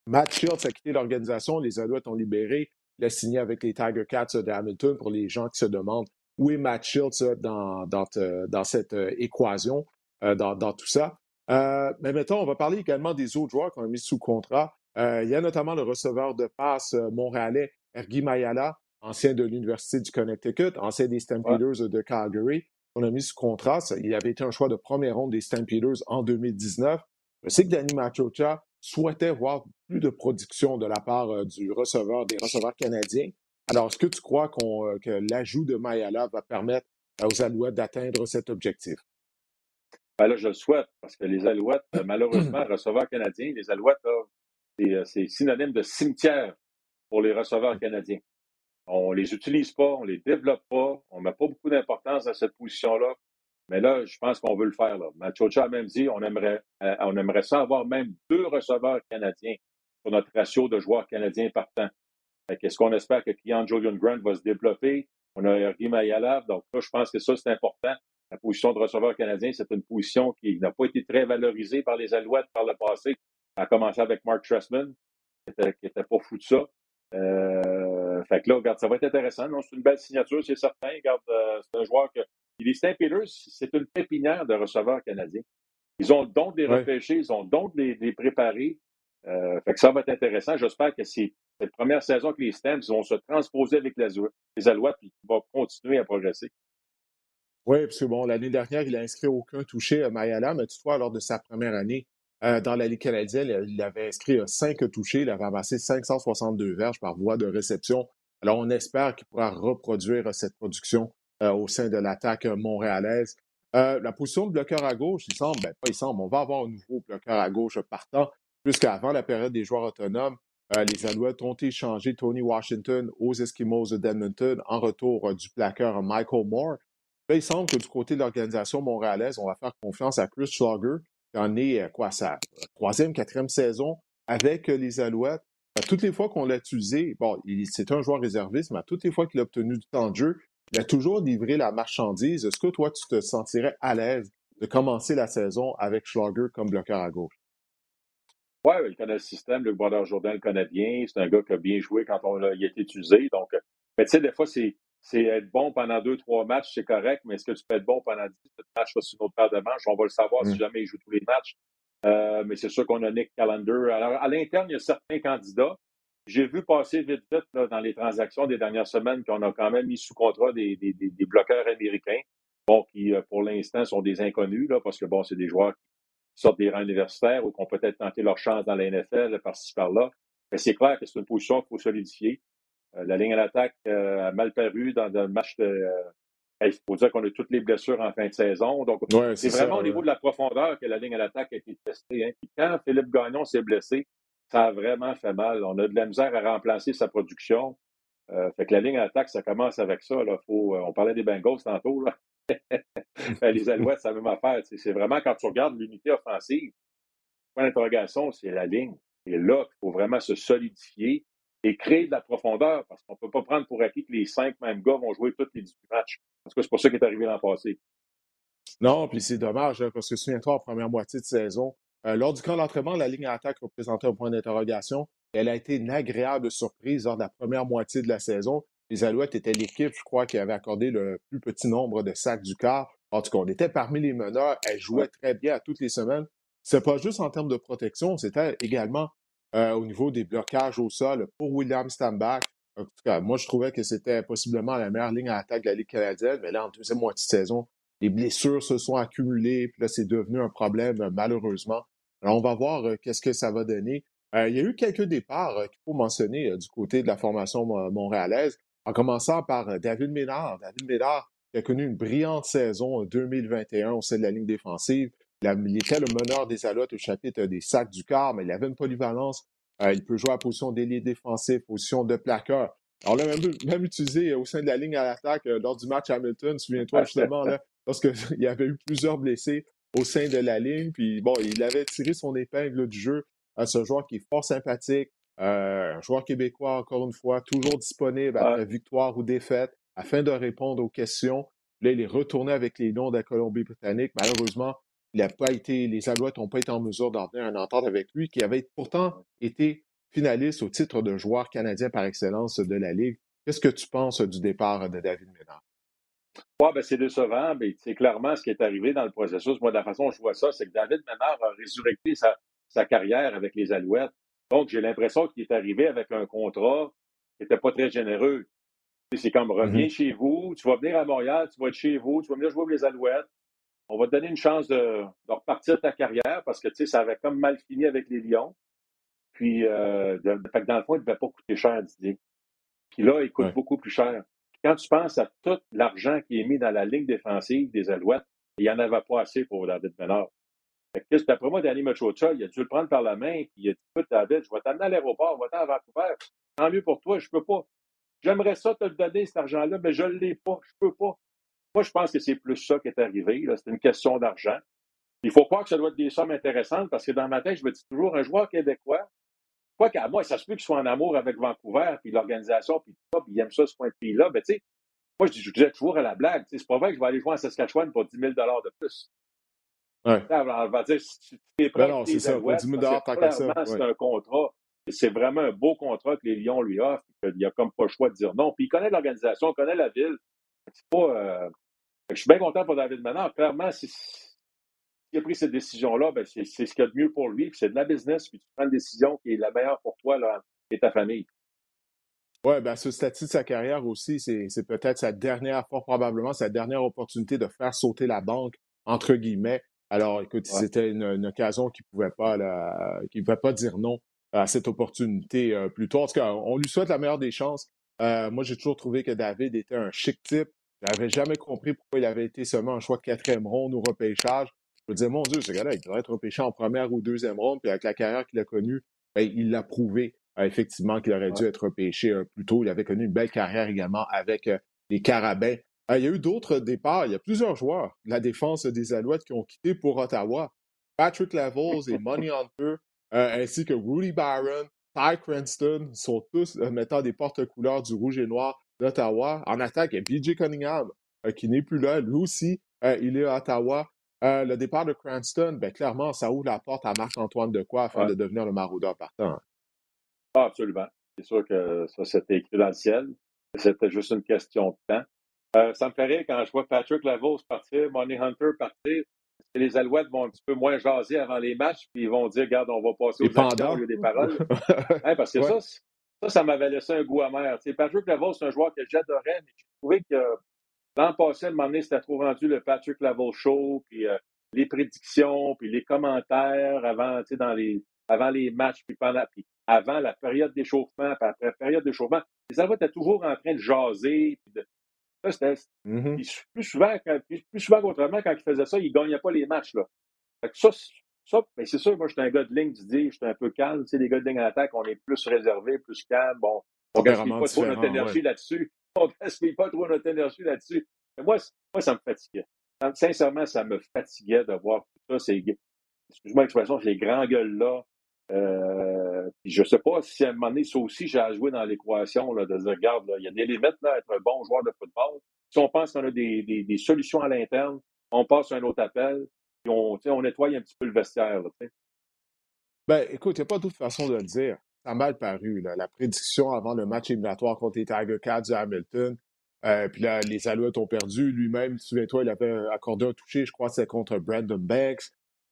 Matt Shields a quitté l'organisation. Les Alouettes ont libéré. Il a signé avec les Tiger Cats de Hamilton pour les gens qui se demandent où est Matt Shields dans, dans, dans cette euh, équation, euh, dans, dans, tout ça. Euh, mais mettons, on va parler également des autres joueurs qu'on a mis sous contrat. il y a notamment le receveur de passe montréalais, Ergi Mayala, ancien de l'Université du Connecticut, ancien des Stampeders de Calgary. On a mis sous contrat. il avait été un choix de première ronde des Stampeders en 2019. Je sais que Danny Machocha souhaitait voir plus de production de la part du receveur, des receveurs canadiens. Alors, est-ce que tu crois euh, que l'ajout de Mayala va permettre aux Alouettes d'atteindre cet objectif? Ben là, je le souhaite, parce que les Alouettes, euh, malheureusement, (clears throat) receveurs canadiens, les Alouettes, euh, c'est synonyme de cimetière pour les receveurs canadiens. On les utilise pas, on les développe pas, on met pas beaucoup d'importance à cette position-là. Mais là, je pense qu'on veut le faire. Là. Machocha a même dit on aimerait, on aimerait ça avoir même deux receveurs canadiens pour notre ratio de joueurs canadiens partants. Est-ce qu'on espère que le client Julian Grant va se développer? On a Ergi Mayalav. Donc là, je pense que ça, c'est important. La position de receveur canadien, c'est une position qui n'a pas été très valorisée par les Alouettes par le passé. À commencer avec Mark Tressman, qui n'était pas fou de ça. Euh, fait que là, regarde, ça va être intéressant. C'est une belle signature, c'est certain. Regarde, euh, c'est un joueur que. Les Stampeders, c'est une pépinière de receveurs canadiens. Ils ont le don de les repêcher, ils ont le don de les, préparer. Euh, fait que ça va être intéressant. J'espère que c'est cette première saison que les Stamps vont se transposer avec les, les Alouettes et vont continuer à progresser. Oui, parce que bon, l'année dernière, il a inscrit aucun touché à Mayala, mais toutefois, lors de sa première année euh, dans la Ligue canadienne, il avait inscrit euh, cinq touchés, il avait amassé 562 verges par voie de réception. Alors, on espère qu'il pourra reproduire cette production au sein de l'attaque montréalaise. la position de bloqueur à gauche, il semble, ben, pas il semble, on va avoir un nouveau bloqueur à gauche partant, puisqu'avant la période des joueurs autonomes, euh, les Alouettes ont échangé Tony Washington aux Eskimos d'Edmonton en retour euh, du plaqueur Michael Moore. il semble que du côté de l'organisation montréalaise, on va faire confiance à Chris Schlager, qui en est, euh, quoi, sa troisième, quatrième saison avec les Alouettes. À toutes les fois qu'on l'a utilisé, bon, c'est un joueur réserviste, mais toutes les fois qu'il a obtenu du temps de jeu, il a toujours livré la marchandise. Est-ce que toi, tu te sentirais à l'aise de commencer la saison avec Schlager comme bloqueur à gauche? Oui, il connaît le système. Luc Brodeur-Jourdain le connaît bien. C'est un gars qui a bien joué quand on a, il a été utilisé. Donc, mais tu sais, des fois, c'est, être bon pendant deux, trois matchs, c'est correct, mais est-ce que tu peux être bon pendant dix matchs sur une autre paire de manches? On va le savoir si mmh. jamais il joue tous les matchs. Euh, mais c'est sûr qu'on a Nick Callender. Alors, à l'interne, il y a certains candidats. J'ai vu passer vite, vite dans les transactions des dernières semaines qu'on a quand même mis sous contrat des, des, des, bloqueurs américains, bon, qui euh, pour l'instant sont des inconnus, là, parce que bon, c'est des joueurs qui sortent des rangs universitaires ou qui ont peut-être tenté leur chance dans la NFL par-ci par-là. Mais c'est clair que c'est une position qu'il faut solidifier. Euh, la ligne à l'attaque a mal paru dans le match de, il faut dire qu'on a toutes les blessures en fin de saison. Donc, c'est vraiment au niveau de la profondeur que la ligne à l'attaque a été testée. Hein. quand Philippe Gagnon s'est blessé, ça a vraiment fait mal. On a de la misère à remplacer sa production. Euh, fait que la ligne à l'attaque, ça commence avec ça. Là. Faut, euh, on parlait des Bengals tantôt. Là. Ben, les Alouettes, c'est la même affaire. C'est vraiment quand tu regardes l'unité offensive, point d'interrogation, c'est la ligne. Et là qu'il faut vraiment se solidifier et créer de la profondeur parce qu'on ne peut pas prendre pour acquis que les cinq mêmes gars vont jouer tous les 18 matchs. Parce que c'est pour ça qu'il est arrivé l'an passé. Non, puis c'est dommage, hein, parce que souviens-toi, en première moitié de saison, euh, lors du camp d'entraînement, la ligne à attaque représentait un point d'interrogation. Elle a été une agréable surprise lors de la première moitié de la saison. Les Alouettes étaient l'équipe, je crois, qui avait accordé le plus petit nombre de sacs du quart. En tout cas, on était parmi les meneurs. Elle jouait très bien à toutes les semaines. C'est pas juste en termes de protection, c'était également euh, au niveau des blocages au sol pour William Stambach. En tout cas, moi, je trouvais que c'était possiblement la meilleure ligne à attaque de la Ligue canadienne, mais là, en deuxième moitié de saison, les blessures se sont accumulées, puis là, c'est devenu un problème, euh, malheureusement. Alors, on va voir euh, qu'est-ce que ça va donner. il y a eu quelques départs qu'il faut mentionner du côté de la formation montréalaise, en commençant par David Ménard. David Ménard qui a connu une brillante saison 2021 au sein de la ligne défensive. Il, était le meneur des Alouettes au chapitre des sacs du quart, mais il avait une polyvalence. Euh, il peut jouer à position d'ailier défensif, position de plaqueur. Alors là, même, même utilisé au sein de la ligne à l'attaque euh, lors du match Hamilton, souviens-toi justement, là, lorsqu'il (laughs) y avait eu plusieurs blessés au sein de la ligne, puis bon, il avait tiré son épingle du jeu à ce joueur qui est fort sympathique, euh, un joueur québécois, encore une fois, toujours disponible après victoire ou défaite, afin de répondre aux questions. Là, il est retourné avec les Lions de la Colombie-Britannique. Malheureusement, il a pas été, les Alouettes n'ont pas été en mesure d'en tenir une entente avec lui, qui avait pourtant été finaliste au titre de joueur canadien par excellence de la Ligue. Qu'est-ce que tu penses du départ de David Ménard? Ouais, ben c'est décevant. mais c'est clairement ce qui est arrivé dans le processus. Moi, de la façon dont je vois ça, c'est que David Ménard a résurrecté sa, sa carrière avec les Alouettes. Donc, j'ai l'impression qu'il est arrivé avec un contrat qui n'était pas très généreux. C'est comme reviens mm-hmm. chez vous, tu vas venir à Montréal, tu vas être chez vous, tu vas venir jouer avec les Alouettes on va te donner une chance de, repartir ta carrière parce que, tu sais, ça avait comme mal fini avec les Lions. Puis, euh, dans le fond, il ne devait pas coûter cher, Didier. Puis là, il coûte beaucoup plus cher. quand tu penses à tout l'argent qui est mis dans la ligne défensive des Alouettes, il n'y en avait pas assez pour David Ménard. Fait que, après moi, Danny Machocha, il a dû le prendre par la main, puis il a dit Écoute, David, je vais t'amener à l'aéroport, va-t'en à Vancouver. Tant mieux pour toi, je peux pas. J'aimerais ça te le donner, cet argent-là, mais je ne l'ai pas, je peux pas. Moi, je pense que c'est plus ça qui est arrivé. C'est une question d'argent. Il faut croire que ça doit être des sommes intéressantes parce que dans ma tête, je me dis toujours un joueur québécois. Quoi qu'à moi, ça se peut qu'il soit en amour avec Vancouver, puis l'organisation, puis tout ça, puis il aime ça, ce point de pays-là. Mais tu sais, moi, je, dis, je disais toujours à la blague, c'est pas vrai que je vais aller jouer en Saskatchewan pour 10 000 de plus. Ouais. on va dire, si tu es prêt, non, c'est ça, 10 000 tant qu'à ça. C'est un contrat. C'est vraiment un beau contrat que les Lions lui offrent. Il n'y a comme pas le choix de dire non. Puis il connaît l'organisation, il connaît la ville. Pas. Euh, je suis bien content pour David Manard. Clairement, s'il a pris cette décision-là, ben c'est ce qu'il y a de mieux pour lui. C'est de la business, puis tu prends une décision qui est la meilleure pour toi là, et ta famille. Oui, ben, ce statut de sa carrière aussi, c'est peut-être sa dernière, fort probablement, sa dernière opportunité de faire sauter la banque, entre guillemets. Alors, écoute, c'était une, occasion qu'il ne pouvait, pas, pouvait pas dire non à cette opportunité euh, plus tôt. En tout cas, on lui souhaite la meilleure des chances. Euh, moi, j'ai toujours trouvé que David était un chic type. Je n'avais jamais compris pourquoi il avait été seulement un choix de quatrième ronde ou repêchage. Je me disais, mon Dieu, ce gars-là, il devrait être repêché en première ou deuxième ronde, puis avec la carrière qu'il a connue, ben, il l'a prouvé euh, effectivement qu'il aurait dû être repêché euh, plus tôt. Il avait connu une belle carrière également avec euh, les Carabins. Il y a eu d'autres départs. Il y a plusieurs joueurs de la défense des Alouettes qui ont quitté pour Ottawa. Patrick Levels et Money (laughs) Hunter, ainsi que Rudy Barron, Ty Cranston sont tous mettant des porte-couleurs du rouge et noir d'Ottawa. En attaque, il y a BJ Cunningham qui n'est plus là. Lui aussi, il est à Ottawa. le départ de Cranston, ben, clairement, ça ouvre la porte à Marc-Antoine de quoi afin de devenir le maraudeur partant. Ah, absolument. C'est sûr que ça, c'était écrit dans le ciel. C'était juste une question de temps. Euh, ça me fait rire quand je vois Patrick Lavos partir, Money Hunter partir. Les Alouettes vont un petit peu moins jaser avant les matchs, puis ils vont dire Regarde, on va passer aux actions au lieu des paroles. (laughs) hein, parce que ça, ça, ça m'avait laissé un goût amer. Patrick Lavos, c'est un joueur que j'adorais, mais j'ai trouvé que l'an passé, à un moment donné, c'était trop rendu le Patrick Lavos Show, puis euh, les prédictions, puis les commentaires avant, dans les, avant les matchs, puis pendant. Puis avant la période d'échauffement, puis après la période d'échauffement, les Alouettes étaient toujours en train de jaser, puis de, Mm-hmm. plus souvent, plus, souvent qu'autrement, quand il faisait ça, il ne gagnait pas les matchs. Là. ça, ça ben, c'est sûr, moi, je suis un gars de ligne, tu dis, je suis un peu calme. Tu sais, les gars de ligne en attaque, on est plus réservés, plus calme. Bon, on ne gaspille pas trop notre énergie là-dessus. On ne gaspille pas trop notre énergie là-dessus. Mais moi, moi, ça me fatiguait. Sincèrement, ça me fatiguait de voir tout ça. Excuse-moi l'expression, ces grands gueules-là. Euh, je ne sais pas si à un moment donné, ça aussi, j'ai à jouer dans l'équation de dire, regarde, il y a des limites là, à être un bon joueur de football. Si on pense qu'on a des, solutions à l'interne, on passe un autre appel, puis on, nettoie un petit peu le vestiaire. Là, ben, écoute, il n'y a pas d'autre façon de le dire. Ça a mal paru. La prédiction avant le match éliminatoire contre les Tiger Cats de Hamilton. Euh, puis les Alouettes ont perdu. Lui-même, souviens-toi, il avait accordé un toucher, je crois c'est contre Brandon Banks.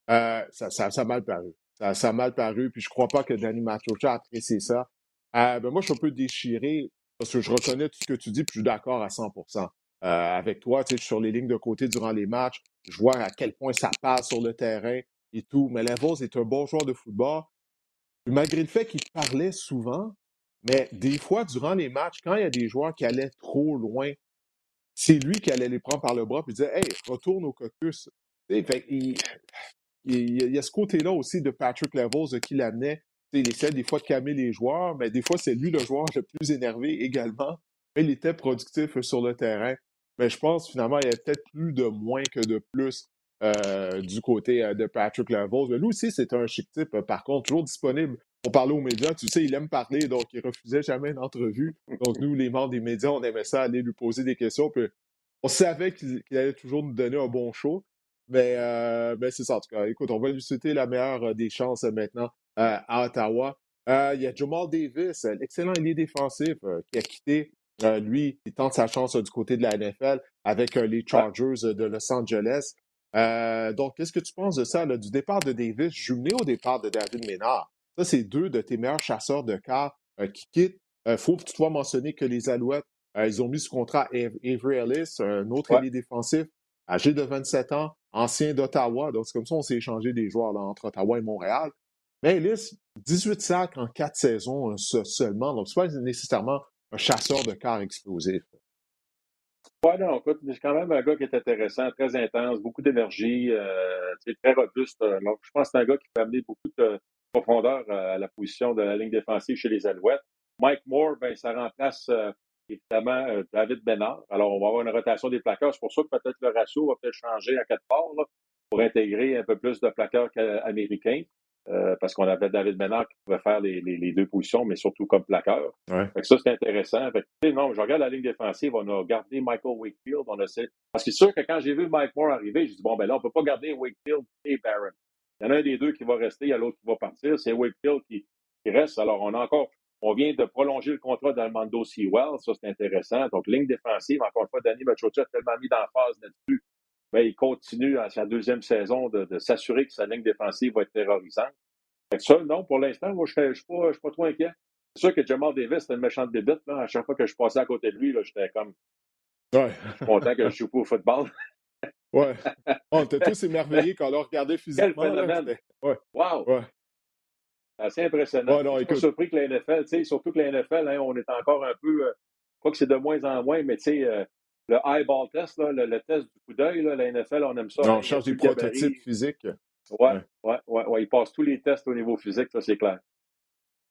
Euh, ça, ça, ça, a mal paru. Ça, a mal paru, puis je crois pas que Danny Matrocha a apprécié ça. Euh, ben moi, je suis un peu déchiré parce que je reconnais tout ce que tu dis, puis je suis d'accord à 100% euh, avec toi. Tu sais, sur les lignes de côté durant les matchs, je vois à quel point ça passe sur le terrain et tout. Mais Levos est un bon joueur de football. malgré le fait qu'il parlait souvent, mais des fois, durant les matchs, quand il y a des joueurs qui allaient trop loin, c'est lui qui allait les prendre par le bras et disait Hey, retourne au caucus. Il, il y a ce côté-là aussi de Patrick Levels qui l'amenait. Il essaie des fois de calmer les joueurs, mais des fois, c'est lui le joueur le plus énervé également. Il était productif sur le terrain. Mais je pense finalement, il y a peut-être plus de moins que de plus euh, du côté euh, de Patrick Levels. Mais lui aussi, c'est un chic type, euh, par contre, toujours disponible pour parler aux médias. Tu sais, il aime parler, donc il refusait jamais une entrevue. Donc nous, les membres des médias, on aimait ça aller lui poser des questions. On savait qu'il allait toujours nous donner un bon show. Mais, euh, c'est ça, en tout cas. Écoute, on va lui souhaiter la meilleure euh, des chances euh, maintenant euh, à Ottawa. il y a Jamal Davis, l'excellent ailier défensif qui a quitté. lui, il tente sa chance du côté de la NFL avec les Chargers de Los Angeles. donc, qu'est-ce que tu penses de ça, du départ de Davis, jumelé au départ de David Ménard? Ça, c'est deux de tes meilleurs chasseurs de quart qui quittent. Il faut toutefois mentionner que les Alouettes, ils ont mis ce contrat Avery Ellis, un autre ailier défensif, âgé de 27 ans, ancien d'Ottawa. Donc, c'est comme ça qu'on s'est échangé des joueurs entre Ottawa et Montréal. Mais Ellis, 18 sacs en 4 saisons euh, seulement. Donc, ce n'est pas nécessairement un chasseur de cars explosif. Oui, non, écoute, c'est quand même un gars qui est intéressant, très intense, beaucoup d'énergie, euh, très robuste. Euh, donc, je pense que c'est un gars qui peut amener beaucoup de profondeur à la position de la ligne défensive chez les Alouettes. Mike Moore, ben, ça remplace évidemment euh, David Bernard. Alors, on va avoir une rotation des plaqueurs. C'est pour ça que peut-être le ratio va peut-être changer à quatre parts pour intégrer un peu plus de plaqueurs américains. Euh, parce qu'on avait David Bernard qui pouvait faire les, les, deux positions, mais surtout comme plaqueur. Ouais. ça, c'est intéressant. Fait non, je regarde la ligne défensive, on a gardé Michael Wakefield, on a Parce que c'est sûr que quand j'ai vu Mike Moore arriver, j'ai dit, bon, ben là, on peut pas garder Wakefield et Barron. Il y en a un des deux qui va rester, il y a l'autre qui va partir. C'est Wakefield qui, qui reste. Alors, on a encore on vient de prolonger le contrat d'Armando Sewell. Ça, c'est intéressant. Donc, ligne défensive, encore une fois, Danny Machocha a tellement mis d'emphase là-dessus. Mais il continue à sa deuxième saison de, s'assurer que sa ligne défensive va être terrorisante. Fait ça, non, pour l'instant, moi, je ne suis, pas trop inquiet. C'est sûr que Jamal Davis, c'était une méchante débite. Là. À chaque fois que je passais à côté de lui, j'étais comme. Ouais. (laughs) content que je joue pas au football. ouais. On était tous émerveillés quand on l'a regardé (laughs) physiquement. Quel phénomène. ouais. Wow. Ouais. Assez impressionnant. Ouais, non, je suis surpris que la NFL, surtout que la NFL, hein, on est encore un peu, euh, je crois que c'est de moins en moins, mais tu sais, euh, le eyeball test, là, le, test du coup d'œil, la NFL, on aime ça. Non, on cherche des prototypes physiques. Ouais, ouais, ouais, ouais, il passe tous les tests au niveau physique, ça, c'est clair.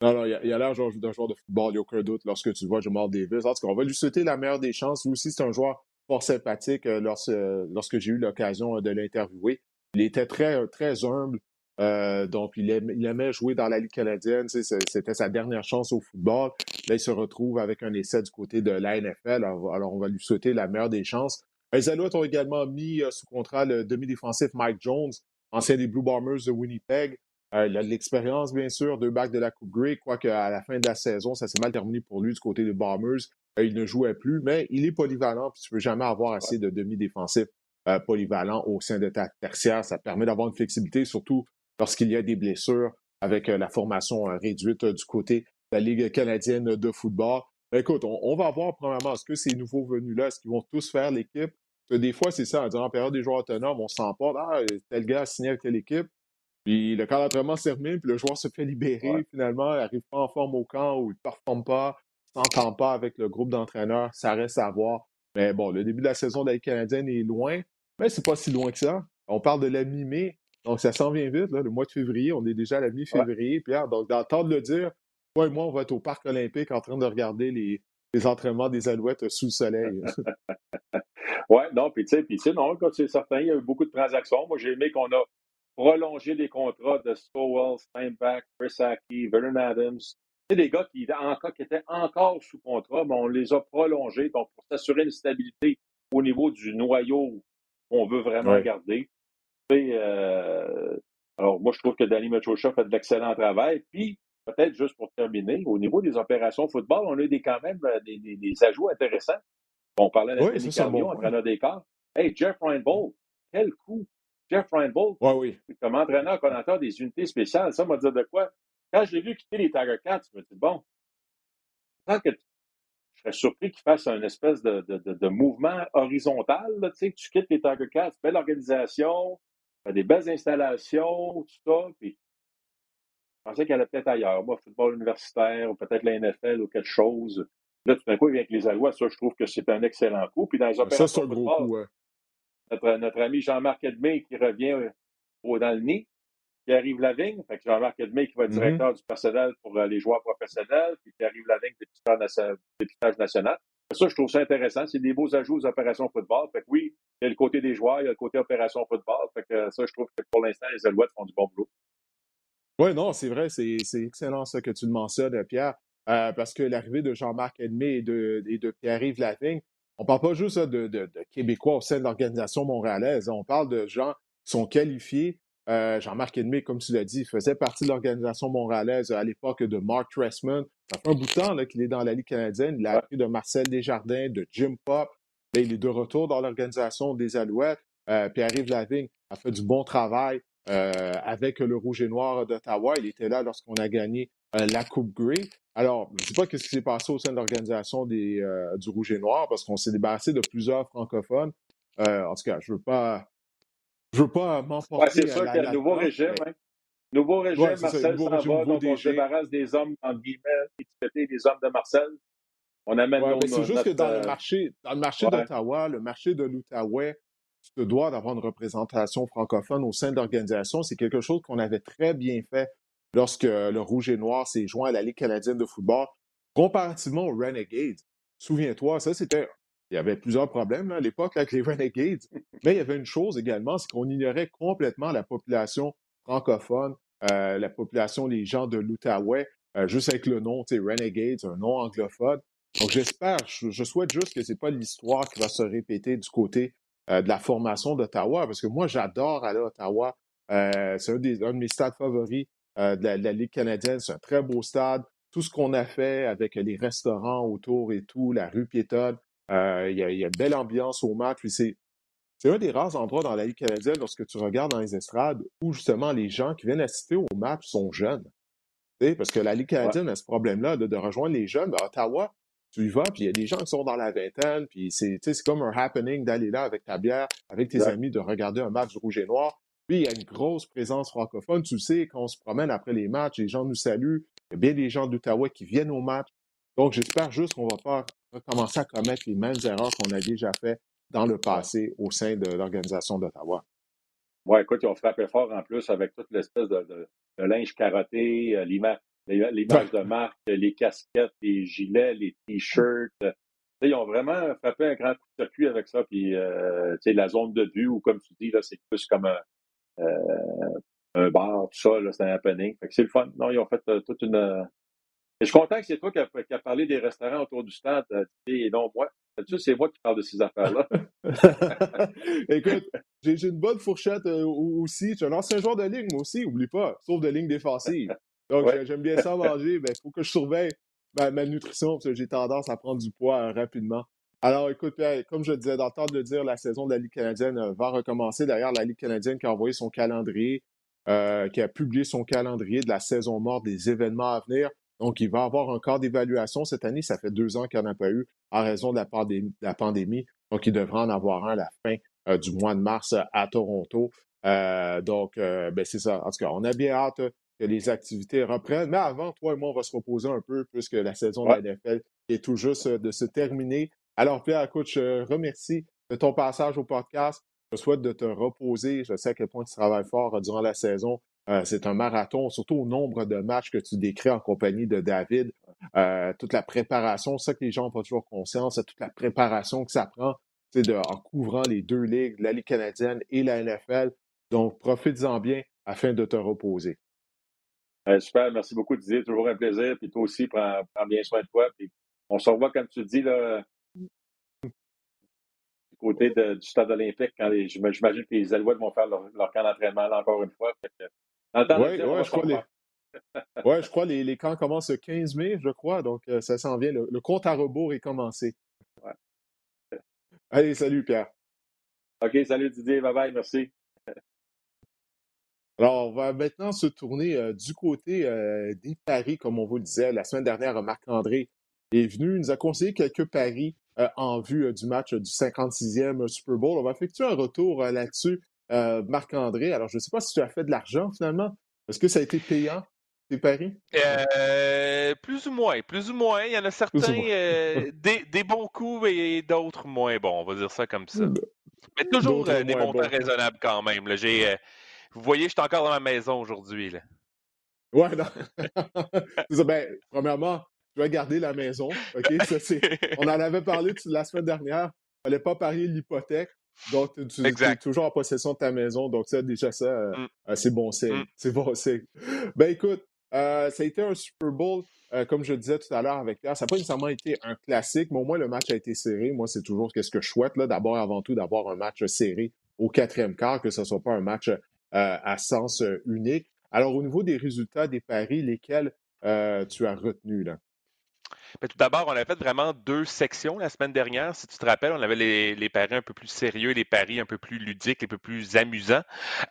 Non, non, il a l'air d'un joueur de football, il n'y a aucun doute, lorsque tu vois Jamal Davis. En tout cas, on va lui souhaiter la meilleure des chances. Lui aussi, c'est un joueur fort sympathique euh, lorsque, lorsque j'ai eu l'occasion de l'interviewer. Il était très, très humble, Euh, donc, il aimait, jouer dans la Ligue canadienne. C'était sa dernière chance au football. Là, il se retrouve avec un essai du côté de la NFL. Alors, on va lui souhaiter la meilleure des chances. Les Alouettes ont également mis euh, sous contrat le demi-défensif Mike Jones, ancien des Blue Bombers de Winnipeg. Euh, il a de l'expérience, bien sûr, deux bacs de la Coupe Grey, quoique à la fin de la saison, ça s'est mal terminé pour lui du côté des Bombers. il ne jouait plus, mais il est polyvalent, puis tu ne peux jamais avoir assez de demi-défensifs polyvalents au sein de ta tertiaire. Ça permet d'avoir une flexibilité, surtout lorsqu'il y a des blessures avec euh, la formation euh, réduite euh, du côté de la Ligue canadienne de football. Ben, écoute, on, va voir premièrement, est-ce que ces nouveaux venus-là, est-ce qu'ils vont tous faire l'équipe? Des fois, c'est ça, en période des joueurs autonomes, on s'emporte, ah, tel gars a signé avec telle équipe, puis le camp d'entraînement se termine, puis le joueur se fait libérer, finalement, il n'arrive pas en forme au camp ou il ne performe pas, il ne s'entend pas avec le groupe d'entraîneurs, ça reste à voir. Mais bon, le début de la saison de la Ligue canadienne est loin, mais c'est pas si loin que ça. On parle de la mi-mai, donc, ça s'en vient vite, là, le mois de février. On est déjà à la mi-février. Pierre, donc, d'entendre le dire, toi et moi, on va être au Parc olympique en train de regarder les, les entraînements des Alouettes sous le soleil. (laughs) oui, non, puis tu sais, puis non, c'est certain, il y a eu beaucoup de transactions. Moi, j'ai aimé qu'on a prolongé les contrats de Stowell, Steinbach, Brisaki, Vernon Adams. C'est des gars qui, encore, qui étaient encore sous contrat, mais on les a prolongés donc pour s'assurer une stabilité au niveau du noyau qu'on veut vraiment garder. Euh, alors, moi, je trouve que Danny Machocha fait de l'excellent travail. Puis, peut-être juste pour terminer, au niveau des opérations football, on a eu des, quand même euh, des, des, ajouts intéressants. On parlait d'Anthony oui, Carlion bon entraîneur des corps. Hey, Jeff Reinbold, quel coup! Jeff Reinbold, oui. comme entraîneur coordinateur des unités spéciales, ça m'a dit de quoi? Quand je l'ai vu quitter les Tiger Cats, je me suis dit, bon, tant que je serais surpris qu'il fasse un espèce de, de, de, mouvement horizontal, là, tu quittes les Tiger Cats, belle organisation, des belles installations, tout ça. Puis, je pensais qu'elle allait peut-être ailleurs. Moi, football universitaire, ou peut-être la NFL ou quelque chose. Là, tout d'un coup, il vient avec les Alouettes. Ça, je trouve que c'est un excellent coup. Puis dans les opérations. Ça, c'est un gros coup, notre, notre, ami Jean-Marc Edmé qui revient euh, au, dans le nid, qui arrive la vigne. Fait que Jean-Marc Edmé qui va être mm-hmm. directeur du personnel pour euh, les joueurs professionnels, puis qui arrive la vigne dépistage national. Ça, je trouve ça intéressant. C'est des beaux ajouts aux opérations football. Fait que oui, il y a le côté des joueurs, il y a le côté opération football. Fait que ça, je trouve que pour l'instant, les Alouettes font du bon boulot. Oui, non, c'est vrai, c'est excellent ça que tu le mentionnes, Pierre, euh, parce que l'arrivée de Jean-Marc Edmé et de, de Pierre-Yves Lavigne, on ne parle pas juste de, de, Québécois au sein de l'organisation montréalaise, on parle de gens qui sont qualifiés. Euh, Jean-Marc Edmé, comme tu l'as dit, faisait partie de l'organisation montréalaise à l'époque de Mark Tressman. Ça fait un bout de temps qu'il est dans la Ligue canadienne. Il a appris de Marcel Desjardins, de Jim Pop, il est de retour dans l'organisation des Alouettes. Euh, Pierre-Yves Lavigne a fait du bon travail euh, avec le Rouge et Noir d'Ottawa. Il était là lorsqu'on a gagné euh, la Coupe Grey. Alors, je ne sais pas ce qui s'est passé au sein de l'organisation du Rouge et Noir parce qu'on s'est débarrassé de plusieurs francophones. en tout cas, je ne veux pas, je veux pas m'emporter. c'est sûr qu'il y a un nouveau régime. Hein. Nouveau régime, Marcel s'en va, donc on se débarrasse des hommes, en guillemets, étiquetés des hommes de Marcel. On amène C'est juste que dans le euh, marché, dans le marché d'Ottawa, le marché de l'Outaouais, tu te dois d'avoir une représentation francophone au sein de l'organisation. C'est quelque chose qu'on avait très bien fait lorsque le Rouge et Noir s'est joint à la Ligue canadienne de football. Comparativement aux Renegades, souviens-toi, ça c'était. Il y avait plusieurs problèmes à l'époque avec les (laughs) Renegades, mais il y avait une chose également, c'est qu'on ignorait complètement la population francophone, euh, la population, les gens de l'Outaouais, euh, juste avec le nom, tu sais, Renegades, un nom anglophone. Donc, j'espère, je, souhaite juste que ce n'est pas l'histoire qui va se répéter du côté euh, de la formation d'Ottawa, parce que moi, j'adore aller à Ottawa. Euh, c'est un, de mes stades favoris euh, de, la, Ligue canadienne. C'est un très beau stade. Tout ce qu'on a fait avec les restaurants autour et tout, la rue piétonne, il y, a, une belle ambiance au match. C'est, c'est un des rares endroits dans la Ligue canadienne, lorsque tu regardes dans les estrades, où justement les gens qui viennent assister au match sont jeunes. Parce que la Ligue canadienne a ce problème-là de, de, rejoindre les jeunes. À Ottawa, tu y vas, puis il y a des gens qui sont dans la vingtaine, puis c'est comme un happening d'aller là avec ta bière, avec tes amis, de regarder un match rouge et noir. Puis il y a une grosse présence francophone. Tu sais, quand on se promène après les matchs, les gens nous saluent. Il y a bien des gens d'Ottawa qui viennent au match. Donc, j'espère juste qu'on va pas recommencer à commettre les mêmes erreurs qu'on a déjà fait dans le passé au sein de l'organisation d'Ottawa. Oui, écoute, ils ont frappé fort en plus avec toute l'espèce de, linge carotté, euh, l'image l'image de marque, les casquettes, les gilets, les t-shirts. Ils ont vraiment frappé un grand coup de circuit avec ça. Puis, euh, la zone de but, ou comme tu dis, là, c'est plus comme un, euh, un bar, tout ça, là, c'était un happening. Fait que c'est le fun. Non, ils ont fait toute une. Et je suis content que c'est toi qui as, parlé des restaurants autour du stade, et non moi. Tu c'est moi qui parle de ces affaires-là. (laughs) Écoute, j'ai une bonne fourchette aussi. Je suis un ancien joueur de ligne, moi aussi, oublie pas, sauf de ligne défensive. Donc, j'aime bien ça (laughs) manger. Il ben, faut que je surveille ma, nutrition parce que j'ai tendance à prendre du poids rapidement. Alors, écoute, comme je disais, dans le temps de le dire, la saison de la Ligue canadienne euh, va recommencer. D'ailleurs, la Ligue canadienne qui a envoyé son calendrier, euh, qui a publié son calendrier de la saison morte des événements à venir. Donc, il va avoir un corps d'évaluation cette année. Ça fait deux ans qu'il n'y en a pas eu en raison de la, pandémie. Donc, il devra en avoir un à la fin euh, du mois de mars à Toronto. donc, ben, c'est ça. En tout cas, on a bien hâte que les activités reprennent. Mais avant, toi et moi, on va se reposer un peu puisque la saison de la NFL est tout juste de se terminer. Alors, Pierre, écoute, je remercie de ton passage au podcast. Je souhaite de te reposer. Je sais à quel point tu travailles fort euh, durant la saison. Euh, c'est un marathon, surtout au nombre de matchs que tu décris en compagnie de David. Euh, toute la préparation, ça que les gens n'ont pas toujours conscience, toute la préparation que ça prend de, en couvrant les deux ligues, la Ligue canadienne et la NFL. Donc, profites-en bien afin de te reposer. Super, merci beaucoup Didier, toujours un plaisir. Puis toi aussi, prends, bien soin de toi. Puis on se revoit, comme tu dis, là, côté du stade olympique, quand j'imagine que les Alouettes vont faire leur, camp d'entraînement encore une fois. Oui, je crois, les, (laughs) ouais, je crois les, camps commencent le 15 mai, je crois, donc euh, ça s'en vient. Le, compte à rebours est commencé. Allez, salut Pierre. OK, salut Didier, bye bye, merci. Alors, on va maintenant se tourner euh, du côté euh, des paris, comme on vous le disait. La semaine dernière, Marc-André est venu, il nous a conseillé quelques paris euh, en vue du match du 56e Super Bowl. On va effectuer un retour là-dessus, Marc-André. Alors, je ne sais pas si tu as fait de l'argent finalement. Est-ce que ça a été payant, tes paris? plus ou moins, plus ou moins. Il y en a certains (laughs) des, bons coups et d'autres moins bons, on va dire ça comme ça. Mais toujours des montants raisonnables quand même. Vous voyez, je suis encore dans ma maison aujourd'hui. Ouais, non. (laughs) ben, premièrement, tu vas garder la maison. OK? (laughs) on en avait parlé la semaine dernière. Il ne fallait pas parier l'hypothèque. Donc, tu, es toujours en possession de ta maison. Donc, ça, déjà, ça, euh, mm. euh, c'est bon signe. Mm. C'est bon signe. Ben, écoute, euh, ça a été un Super Bowl, comme je disais tout à l'heure avec Pierre. Ça n'a pas nécessairement été un classique, mais au moins, le match a été serré. Moi, c'est toujours ce que je souhaite, là. D'abord, avant tout, d'avoir un match serré au quatrième quart, que ce ne soit pas un match à sens unique. Alors, au niveau des résultats des paris, lesquels tu as retenus, là? Ben, tout d'abord, on avait fait vraiment deux sections la semaine dernière. Si tu te rappelles, on avait les, paris un peu plus sérieux, les paris un peu plus ludiques, un peu plus amusants.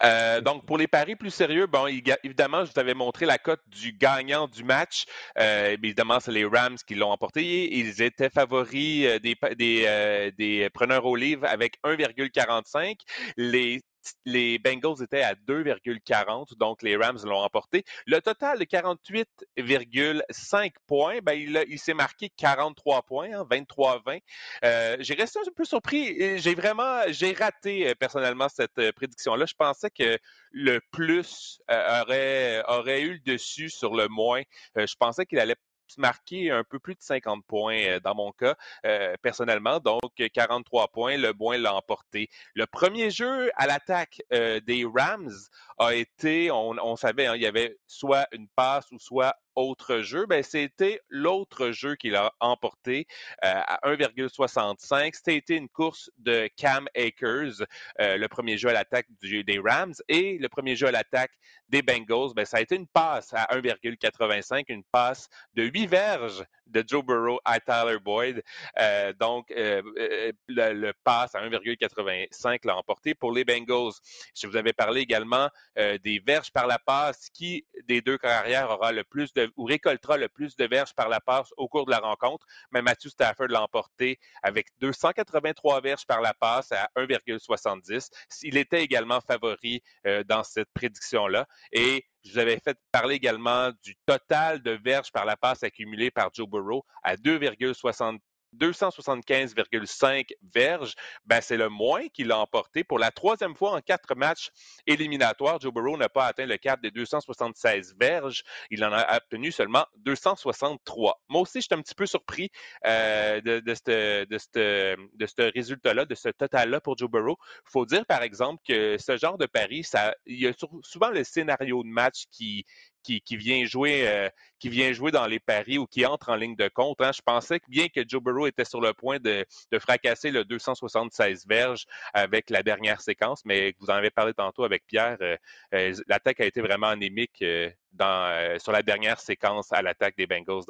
Euh, donc, pour les paris plus sérieux, bon, évidemment, je vous avais montré la cote du gagnant du match. Euh, évidemment, c'est les Rams qui l'ont emporté. Ils étaient favoris euh, des, des, des preneurs au livre avec 1,45. Les les Bengals étaient à 2,40, donc les Rams l'ont emporté. Le total de 48,5 points, ben, il, s'est marqué 43 points, 23-20. Hein, euh, j'ai resté un peu surpris. J'ai vraiment, j'ai raté euh, personnellement cette euh, prédiction-là. Je pensais que le plus aurait eu le dessus sur le moins. je pensais qu'il allait marqué un peu plus de 50 points euh, dans mon cas, euh, personnellement. Donc, 43 points, le moins l'a emporté. Le premier jeu à l'attaque euh, des Rams a été, on, savait, hein, il y avait soit une passe ou soit autre jeu, ben, c'était l'autre jeu qui l'a emporté à 1,65. C'était une course de Cam Akers, le premier jeu à l'attaque des Rams, et le premier jeu à l'attaque des Bengals, ben, ça a été une passe à 1,85, une passe de 8 verges de Joe Burrow à Tyler Boyd. Euh, donc, euh, euh, le, pass à 1,85 l'a emporté pour les Bengals. Je vous avais parlé également des verges par la passe. Qui des deux carrières aura le plus de ou récoltera le plus de verges par la passe au cours de la rencontre? Mais Matthew Stafford l'a emporté avec 283 verges par la passe à 1,70. Il était également favori dans cette prédiction-là. Et je vous avais fait parler également du total de verges par la passe accumulée par Joe Burrow à 2,60 275,5 verges. Ben, c'est le moins qu'il a emporté. Pour la troisième fois en quatre matchs éliminatoires, Joe Burrow n'a pas atteint le cap des 276 verges. Il en a obtenu seulement 263. Moi aussi, je suis un petit peu surpris euh, de, ce résultat-là, de ce total-là pour Joe Burrow. Il faut dire, par exemple, que ce genre de pari, il y a souvent le scénario de match qui, qui, vient jouer, euh, qui vient jouer dans les paris ou qui entre en ligne de compte. Hein. Je pensais que bien que Joe Burrow était sur le point de, fracasser le 276 verges avec la dernière séquence, mais vous en avez parlé tantôt avec Pierre, euh, euh, l'attaque a été vraiment anémique sur la dernière séquence à l'attaque des Bengals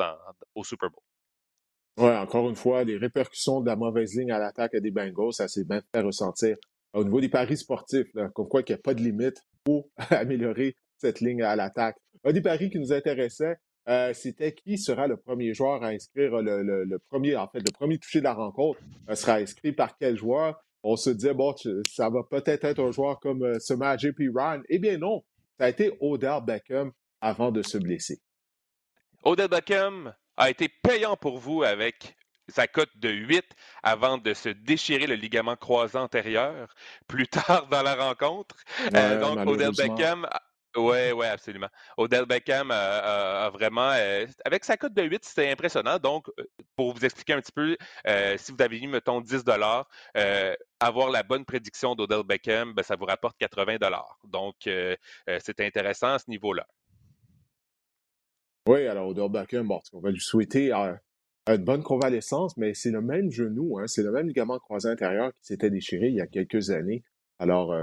au Super Bowl. Oui, encore une fois, les répercussions de la mauvaise ligne à l'attaque des Bengals, ça s'est bien fait ressentir au niveau des paris sportifs, comme quoi il n'y a pas de limite pour (laughs) améliorer cette ligne à l'attaque. Un des paris qui nous intéressait, euh, c'était qui sera le premier joueur à inscrire le, premier, en fait, le premier touché de la rencontre euh, sera inscrit par quel joueur? On se disait, bon, ça va peut-être être un joueur comme euh, ce match JP Ryan. Eh bien non, ça a été Odell Beckham avant de se blesser. Odell Beckham a été payant pour vous avec sa cote de 8 avant de se déchirer le ligament croisé antérieur plus (laughs) tard dans la rencontre. donc, Odell Beckham oui, oui, absolument. Odell Beckham a, vraiment, euh, avec sa cote de 8, c'était impressionnant. Donc, euh, pour vous expliquer un petit peu, euh, si vous avez mis, mettons, 10 avoir la bonne prédiction d'Odell Beckham, ben, ça vous rapporte 80 Donc, c'est intéressant à ce niveau-là. Oui, alors Odell Beckham, bon, on va lui souhaiter une bonne convalescence, mais c'est le même genou, hein, c'est le même ligament croisé intérieur qui s'était déchiré il y a quelques années. Alors,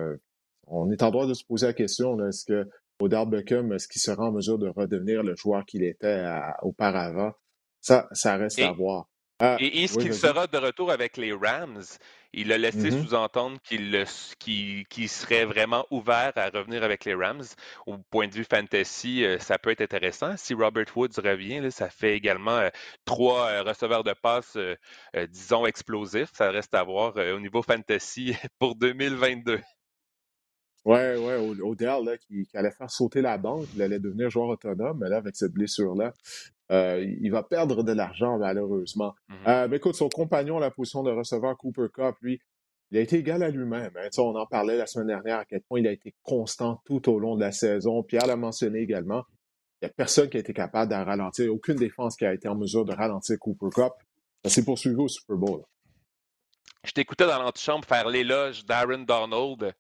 on est en droit de se poser la question, est-ce que Odell Beckham, est-ce qu'il sera en mesure de redevenir le joueur qu'il était auparavant? Ça, ça reste à voir. Ah, et est-ce qu'il sera de retour avec les Rams? Il a laissé mm-hmm. sous-entendre qu'il serait vraiment ouvert à revenir avec les Rams. Au point de vue fantasy, euh, ça peut être intéressant. Si Robert Woods revient, ça fait également euh, trois euh, receveurs de passe, disons, explosifs. Ça reste à voir au niveau fantasy (laughs) pour 2022. Ouais, ouais, Odell, là, qui, allait faire sauter la banque, il allait devenir joueur autonome, mais là, avec cette blessure-là, euh, il va perdre de l'argent, malheureusement. Mmh euh, mais écoute, son compagnon la position de receveur, Cooper Cup, lui, il a été égal à lui-même. Hein. On en parlait la semaine dernière à quel point il a été constant tout au long de la saison. Pierre l'a mentionné également. Il n'y a personne qui a été capable de ralentir, aucune défense qui a été en mesure de ralentir Cooper Cup. Ça s'est poursuivi au Super Bowl. Je t'écoutais dans l'antichambre faire l'éloge d'Aaron Donald,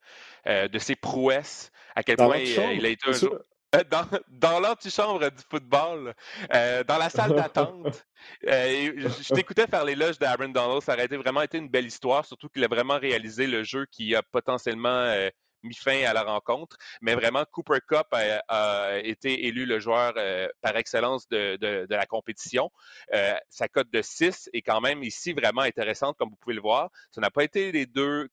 euh, de ses prouesses, à quel point il, a été un jour... Euh, dans, dans l'antichambre du football, euh, dans la salle d'attente. je, t'écoutais faire l'éloge d'Aaron Donald. Ça aurait été vraiment été une belle histoire, surtout qu'il a vraiment réalisé le jeu qui a potentiellement mis fin à la rencontre. Mais vraiment, Cooper Cup a, été élu le joueur euh, par excellence de, la compétition. Euh, sa cote de 6 est quand même ici vraiment intéressante, comme vous pouvez le voir. Ça n'a pas été les deux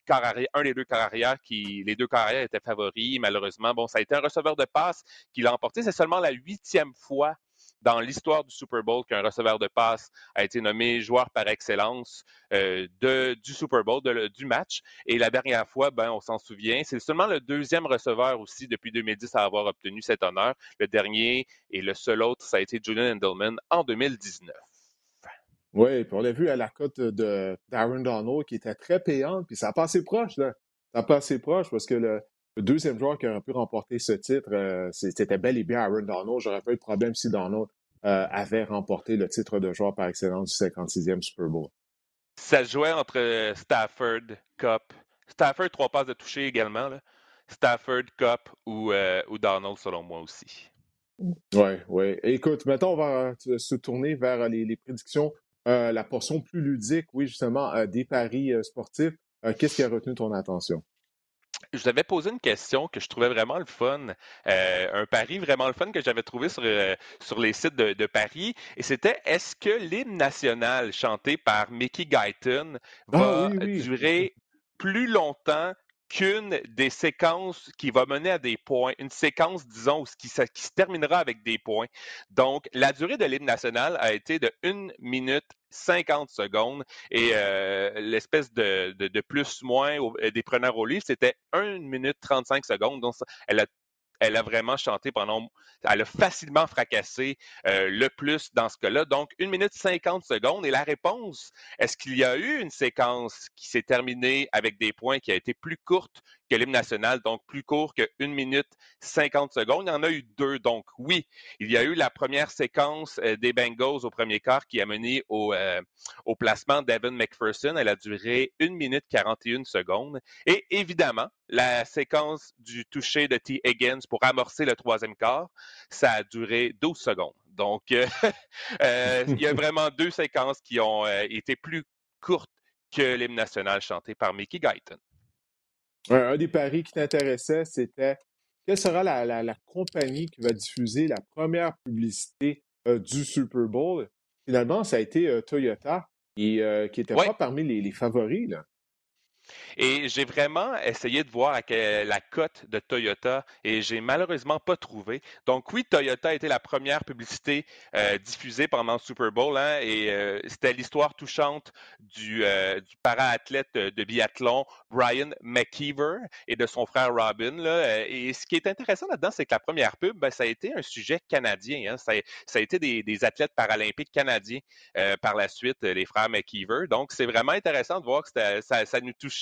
un des deux carrières qui, les deux carrières étaient favoris. Malheureusement, bon, ça a été un receveur de passe qui l'a emporté. C'est seulement la huitième fois dans l'histoire du Super Bowl qu'un receveur de passe a été nommé joueur par excellence euh, du Super Bowl, du match. Et la dernière fois, ben, on s'en souvient, c'est seulement le deuxième receveur aussi depuis 2010 à avoir obtenu cet honneur. Le dernier et le seul autre, ça a été Julian Endelman en 2019. Oui, puis on l'a vu à la cote de Darren Donald qui était très payante, puis ça a passé proche, là. Ça a passé proche parce que le, le deuxième joueur qui aurait pu remporter ce titre, euh, c'était bel et bien Aaron Donald. J'aurais pas eu de problème si Donald euh, avait remporté le titre de joueur par excellence du 56e Super Bowl. Ça jouait entre euh, Stafford, Cup. Stafford, trois passes de toucher également. Stafford, Cup ou, Donald, selon moi aussi. Oui, oui. Écoute, maintenant, on va se tourner vers les, prédictions, la portion plus ludique, oui, justement, des paris sportifs. Qu'est-ce qui a retenu ton attention? Je vous avais posé une question que je trouvais vraiment le fun, euh, un pari vraiment le fun que j'avais trouvé sur, euh, sur les sites de, Paris, et c'était est-ce que l'hymne national chanté par Mickey Guyton ah va durer plus longtemps qu'une des séquences qui va mener à des points, une séquence, disons, qui, se terminera avec des points. Donc, la durée de l'hymne national a été de 1 minute 50 secondes et euh, l'espèce de, de, plus-moins euh, des preneurs au livre, c'était 1 minute 35 secondes. Donc, elle a elle a vraiment chanté pendant, elle a facilement fracassé euh, le plus dans ce cas-là. Donc, une minute 50 secondes. Et la réponse, est-ce qu'il y a eu une séquence qui s'est terminée avec des points qui a été plus courte que l'hymne national, donc plus court que 1 minute 50 secondes. Il y en a eu deux. Donc oui, il y a eu la première séquence euh, des Bengals au premier quart qui a mené au, euh, au placement d'Evan McPherson. Elle a duré 1 minute 41 secondes. Et évidemment, la séquence du toucher de T. Higgins pour amorcer le troisième quart, ça a duré 12 secondes. Donc, (laughs) euh, il y a (laughs) vraiment deux séquences qui ont été plus courtes que l'hymne national chanté par Mickey Guyton. Un, des paris qui t'intéressait, c'était quelle sera la, compagnie qui va diffuser la première publicité euh, du Super Bowl? Finalement, ça a été euh, Toyota, qui n'était euh, pas parmi les, les favoris. Là. Et j'ai vraiment essayé de voir la cote de Toyota et j'ai malheureusement pas trouvé. Donc oui, Toyota a été la première publicité euh, diffusée pendant le Super Bowl hein, et euh, c'était l'histoire touchante du, euh, para-athlète de biathlon Brian McKeever et de son frère Robin. Là. Et ce qui est intéressant là-dedans, c'est que la première pub, ben, ça a été un sujet canadien. Hein. Ça, a été des, athlètes paralympiques canadiens par la suite, les frères McKeever. Donc c'est vraiment intéressant de voir que ça, ça nous touche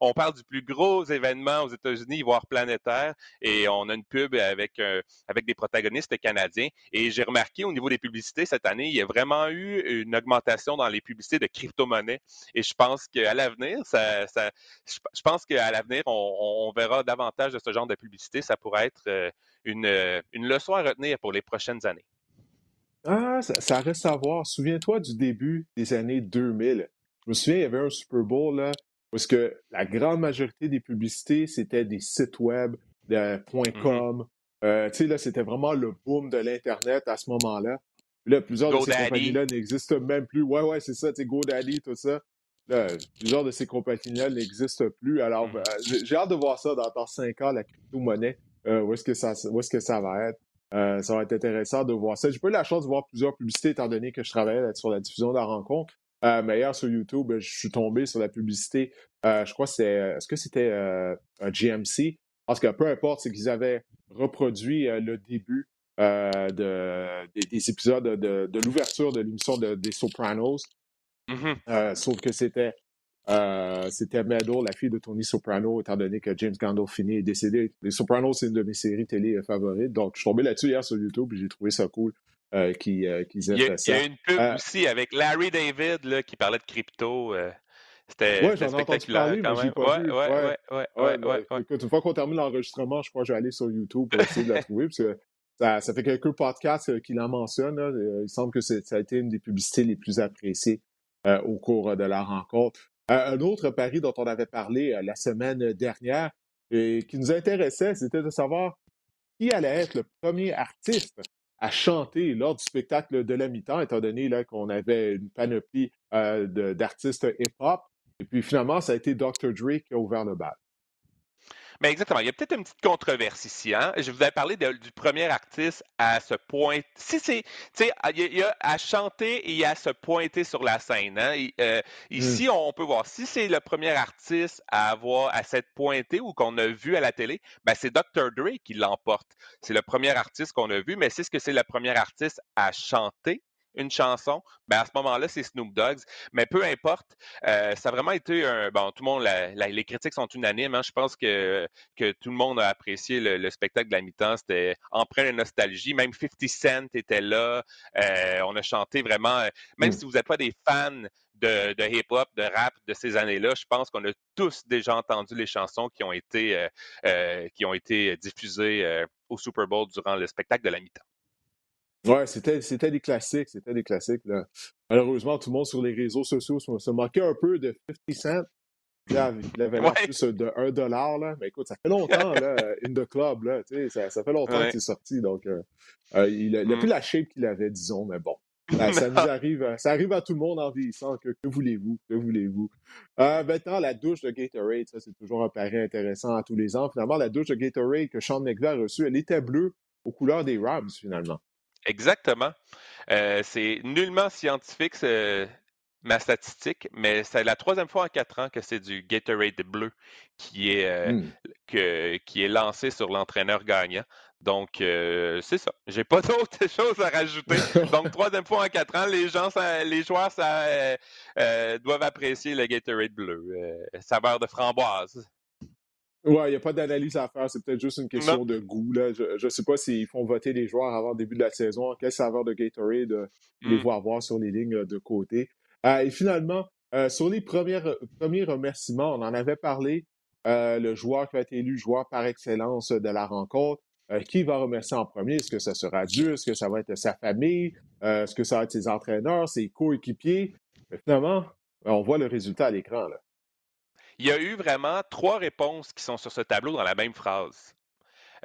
on parle du plus gros événement aux États-Unis, voire planétaire, et on a une pub avec, euh, avec des protagonistes canadiens. Et j'ai remarqué au niveau des publicités cette année, il y a vraiment eu une augmentation dans les publicités de crypto-monnaies. Et je pense qu'à l'avenir, je pense qu'à l'avenir, on, verra davantage de ce genre de publicité. Ça pourrait être euh, une, une leçon à retenir pour les prochaines années. Ah, ça, ça reste à voir. Souviens-toi du début des années 2000. Je me souviens, il y avait un Super Bowl là, parce que la grande majorité des publicités, c'était des sites web, de mmh .com. Euh, tu sais, là, c'était vraiment le boom de l'Internet à ce moment-là. Là, plusieurs de ces compagnies-là n'existent même plus. Ouais, ouais, c'est ça, tu sais, GoDaddy, tout ça. Là, plusieurs de ces compagnies-là n'existent plus. Alors, mmh. ben, j'ai hâte de voir ça dans, dans cinq ans, la crypto-monnaie. Euh, où est-ce que ça, où est-ce que ça va être? Euh, ça va être intéressant de voir ça. J'ai pas eu la chance de voir plusieurs publicités étant donné que je travaille sur la diffusion de la rencontre. Euh, mais hier sur YouTube, je suis tombé sur la publicité. Euh, je crois que c'est. Euh, est-ce que c'était un GMC? Parce que peu importe, c'est qu'ils avaient reproduit le début de, des, épisodes de, l'ouverture de l'émission des Sopranos. Mm-hmm. sauf que c'était c'était Meadow, la fille de Tony Soprano, étant donné que James Gandolfini est décédé. Les Sopranos, c'est une de mes séries télé favorites. Donc, je suis tombé là-dessus hier sur YouTube et j'ai trouvé ça cool. Euh, qui, euh, il, y a, il y a une pub euh, aussi avec Larry David là, qui parlait de crypto. C'était ouais, parler. Pas vu. Ouais, ouais, ouais, ouais, Écoute, une fois qu'on termine l'enregistrement, je crois que je vais aller sur YouTube pour essayer de la (laughs) trouver, parce que ça, ça, fait quelques podcasts qui la mentionnent. Là. Il semble que ça a été une des publicités les plus appréciées au cours de la rencontre. un autre pari dont on avait parlé la semaine dernière et qui nous intéressait, c'était de savoir qui allait être le premier artiste à chanter lors du spectacle de la mi-temps, étant donné qu'on avait une panoplie euh, d'artistes hip-hop. Et puis finalement, ça a été Dr. Dre qui a ouvert le bal. Mais exactement. Il y a peut-être une petite controverse ici. Hein? Je vous avais parlé du premier artiste à se pointer. Si c'est, tu sais, il y, a à chanter et à se pointer sur la scène. Hein? Euh, ici, mm. on peut voir si c'est le premier artiste à avoir à s'être pointé ou qu'on a vu à la télé, ben c'est Dr. Dre qui l'emporte. C'est le premier artiste qu'on a vu, mais c'est ce que c'est le premier artiste à chanter une chanson, ben à ce moment-là, c'est Snoop Dogg. Mais peu importe, euh, ça a vraiment été un. Bon, tout le monde, les critiques sont unanimes. Hein. Je pense que, que tout le monde a apprécié le, spectacle de la mi-temps. C'était empreint de nostalgie. Même 50 Cent était là. Euh, on a chanté vraiment. Euh, même mm. si vous n'êtes pas des fans de, hip-hop, de rap de ces années-là, je pense qu'on a tous déjà entendu les chansons qui ont été, qui ont été diffusées au Super Bowl durant le spectacle de la mi-temps. Ouais, c'était, c'était des classiques, c'était des classiques. Là. Malheureusement, tout le monde sur les réseaux sociaux se, moquait un peu de 50 Cent. il avait l'air plus de 1 dollar, là. Mais écoute, ça fait longtemps, là, (laughs) in the club, là. Tu sais, ça, ça fait longtemps que c'est sorti. Donc, euh, euh il n'a mm. plus la shape qu'il avait, disons, mais bon. (laughs) ça nous arrive, ça arrive à tout le monde en vieillissant. Que, que voulez-vous? Que voulez-vous? Euh, maintenant, la douche de Gatorade, ça, c'est toujours un pari intéressant à tous les ans. Finalement, la douche de Gatorade que Sean McVeigh a reçue, elle était bleue aux couleurs des Rams, finalement. Exactement. Euh, c'est nullement scientifique ma statistique, mais c'est la troisième fois en quatre ans que c'est du Gatorade bleu qui est, euh, hmm. qui est lancé sur l'entraîneur gagnant. Donc, c'est ça. J'ai pas (laughs) d'autres choses à rajouter. Donc, (laughs) troisième fois en quatre ans, les gens, les joueurs ça, doivent apprécier le Gatorade bleu. saveur de framboise. Ouais, il n'y a pas d'analyse à faire. C'est peut-être juste une question de goût. Là. Je ne sais pas s'ils font voter les joueurs avant le début de la saison. Quelle saveur de Gatorade euh, les mmh. voir voir sur les lignes euh, de côté. Euh, et finalement, sur les premières, premiers remerciements, on en avait parlé. le joueur qui a été élu joueur par excellence de la rencontre. qui va remercier en premier? Est-ce que ce sera Dieu? Est-ce que ça va être sa famille? Est-ce que ça va être ses entraîneurs, ses coéquipiers? finalement, on voit le résultat à l'écran. Là. Il y a eu vraiment trois réponses qui sont sur ce tableau dans la même phrase.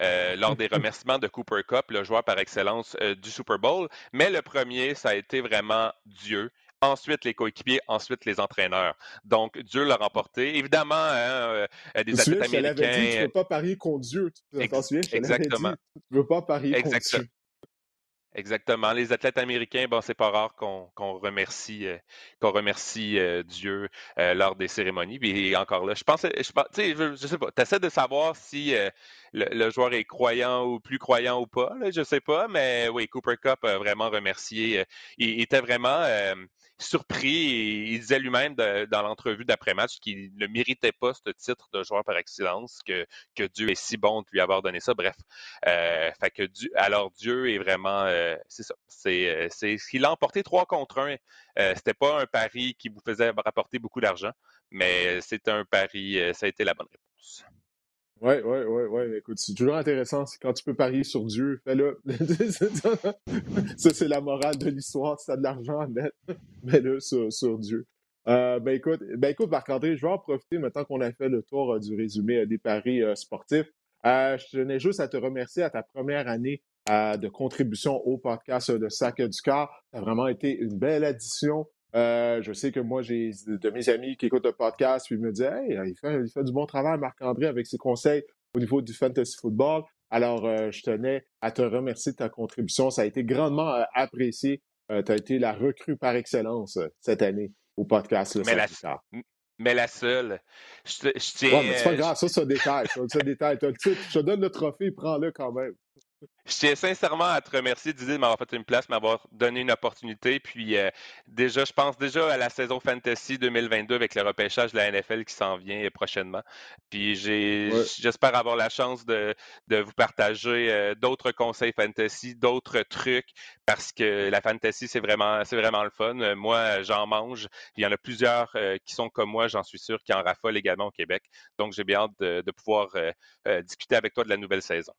Euh, lors des (laughs) remerciements de Cooper Cup, le joueur par excellence euh, du Super Bowl. Mais le premier, ça a été vraiment Dieu. Ensuite, les coéquipiers, ensuite les entraîneurs. Donc, Dieu l'a remporté. Évidemment, hein, euh, des athlètes américains. Dit, tu ne veux pas parier contre Dieu. Tu Exactement. tu ne veux pas parier contre Dieu. Exactement. Les athlètes américains, bon, c'est pas rare qu'on remercie, euh, remercie euh, Dieu euh, lors des cérémonies. Puis encore là, je pense, je, je, sais pas, tu essaies de savoir si le, joueur est croyant ou plus croyant ou pas, là, je sais pas, mais oui, Cooper Cup a vraiment remercié. il était vraiment surpris et il disait lui-même dans l'entrevue d'après-match qu'il ne méritait pas ce titre de joueur par excellence, que, que Dieu est si bon de lui avoir donné ça. Bref, fait que Dieu, alors Dieu est vraiment, euh, c'est ça, c'est, euh, c'est qu'il a emporté trois contre un. Euh, c'était pas un pari qui vous faisait rapporter beaucoup d'argent, mais c'était un pari, ça a été la bonne réponse. Oui, oui, oui, oui. Écoute, c'est toujours intéressant. Quand tu peux parier sur Dieu, fais-le. (laughs) ça, c'est la morale de l'histoire. Si tu as de l'argent à mettre, (laughs) mets-le sur, sur, Dieu. Euh, ben écoute, ben écoute, Marc-André, je vais en profiter maintenant qu'on a fait le tour euh, du résumé euh, des paris sportifs. je tenais juste à te remercier à ta première année de contribution au podcast de Sac du Car. Ça a vraiment été une belle addition. Euh, je sais que moi, j'ai de mes amis qui écoutent le podcast, puis ils me disent Hey, il fait, il fait du bon travail, Marc-André, avec ses conseils au niveau du fantasy football. Alors, euh, je tenais à te remercier de ta contribution. Ça a été grandement euh, apprécié. tu as été la recrue par excellence cette année au podcast. Le mais, la, mais la seule. Je, je tiens. Ouais, mais c'est pas grave, ça, c'est un détail. Ça, détail. Je te donne le trophée, prends-le quand même. Je tiens sincèrement à te remercier, Didier, de m'avoir fait une place, m'avoir donné une opportunité. Puis euh, déjà, je pense déjà à la saison Fantasy 2022 avec le repêchage de la NFL qui s'en vient prochainement. Puis j'espère avoir la chance de, vous partager euh, d'autres conseils Fantasy, d'autres trucs, parce que la Fantasy, c'est vraiment, c'est vraiment le fun. Moi, j'en mange. Il y en a plusieurs euh, qui sont comme moi, j'en suis sûr, qui en raffolent également au Québec. Donc, j'ai bien hâte de pouvoir discuter avec toi de la nouvelle saison.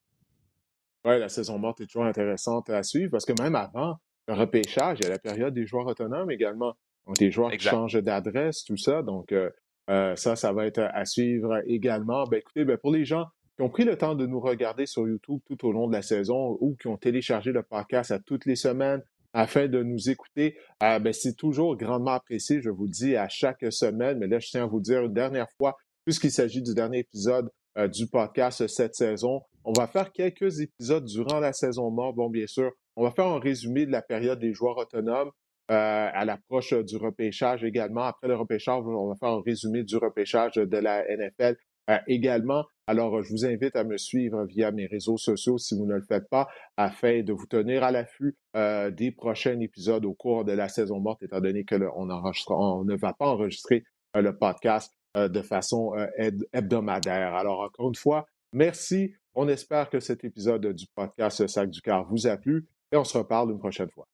Oui, la saison morte est toujours intéressante à suivre parce que même avant le repêchage, il y a la période des joueurs autonomes également. Donc, des joueurs qui changent d'adresse, tout ça. Donc, euh, euh, ça, ça va être à suivre également. Ben, écoutez, ben, pour les gens qui ont pris le temps de nous regarder sur YouTube tout au long de la saison ou qui ont téléchargé le podcast à toutes les semaines afin de nous écouter, euh, ben, c'est toujours grandement apprécié, je vous le dis, à chaque semaine. Mais là, je tiens à vous dire une dernière fois, puisqu'il s'agit du dernier épisode du podcast cette saison, on va faire quelques épisodes durant la saison morte. Bon, bien sûr, on va faire un résumé de la période des joueurs autonomes euh, à l'approche du repêchage également. Après le repêchage, on va faire un résumé du repêchage de la NFL euh, également. Alors, je vous invite à me suivre via mes réseaux sociaux si vous ne le faites pas, afin de vous tenir à l'affût euh, des prochains épisodes au cours de la saison morte, étant donné que on, on ne va pas enregistrer le podcast de façon hebdomadaire. Alors, encore une fois, merci on espère que cet épisode du podcast Sac du Car vous a plu et on se reparle une prochaine fois.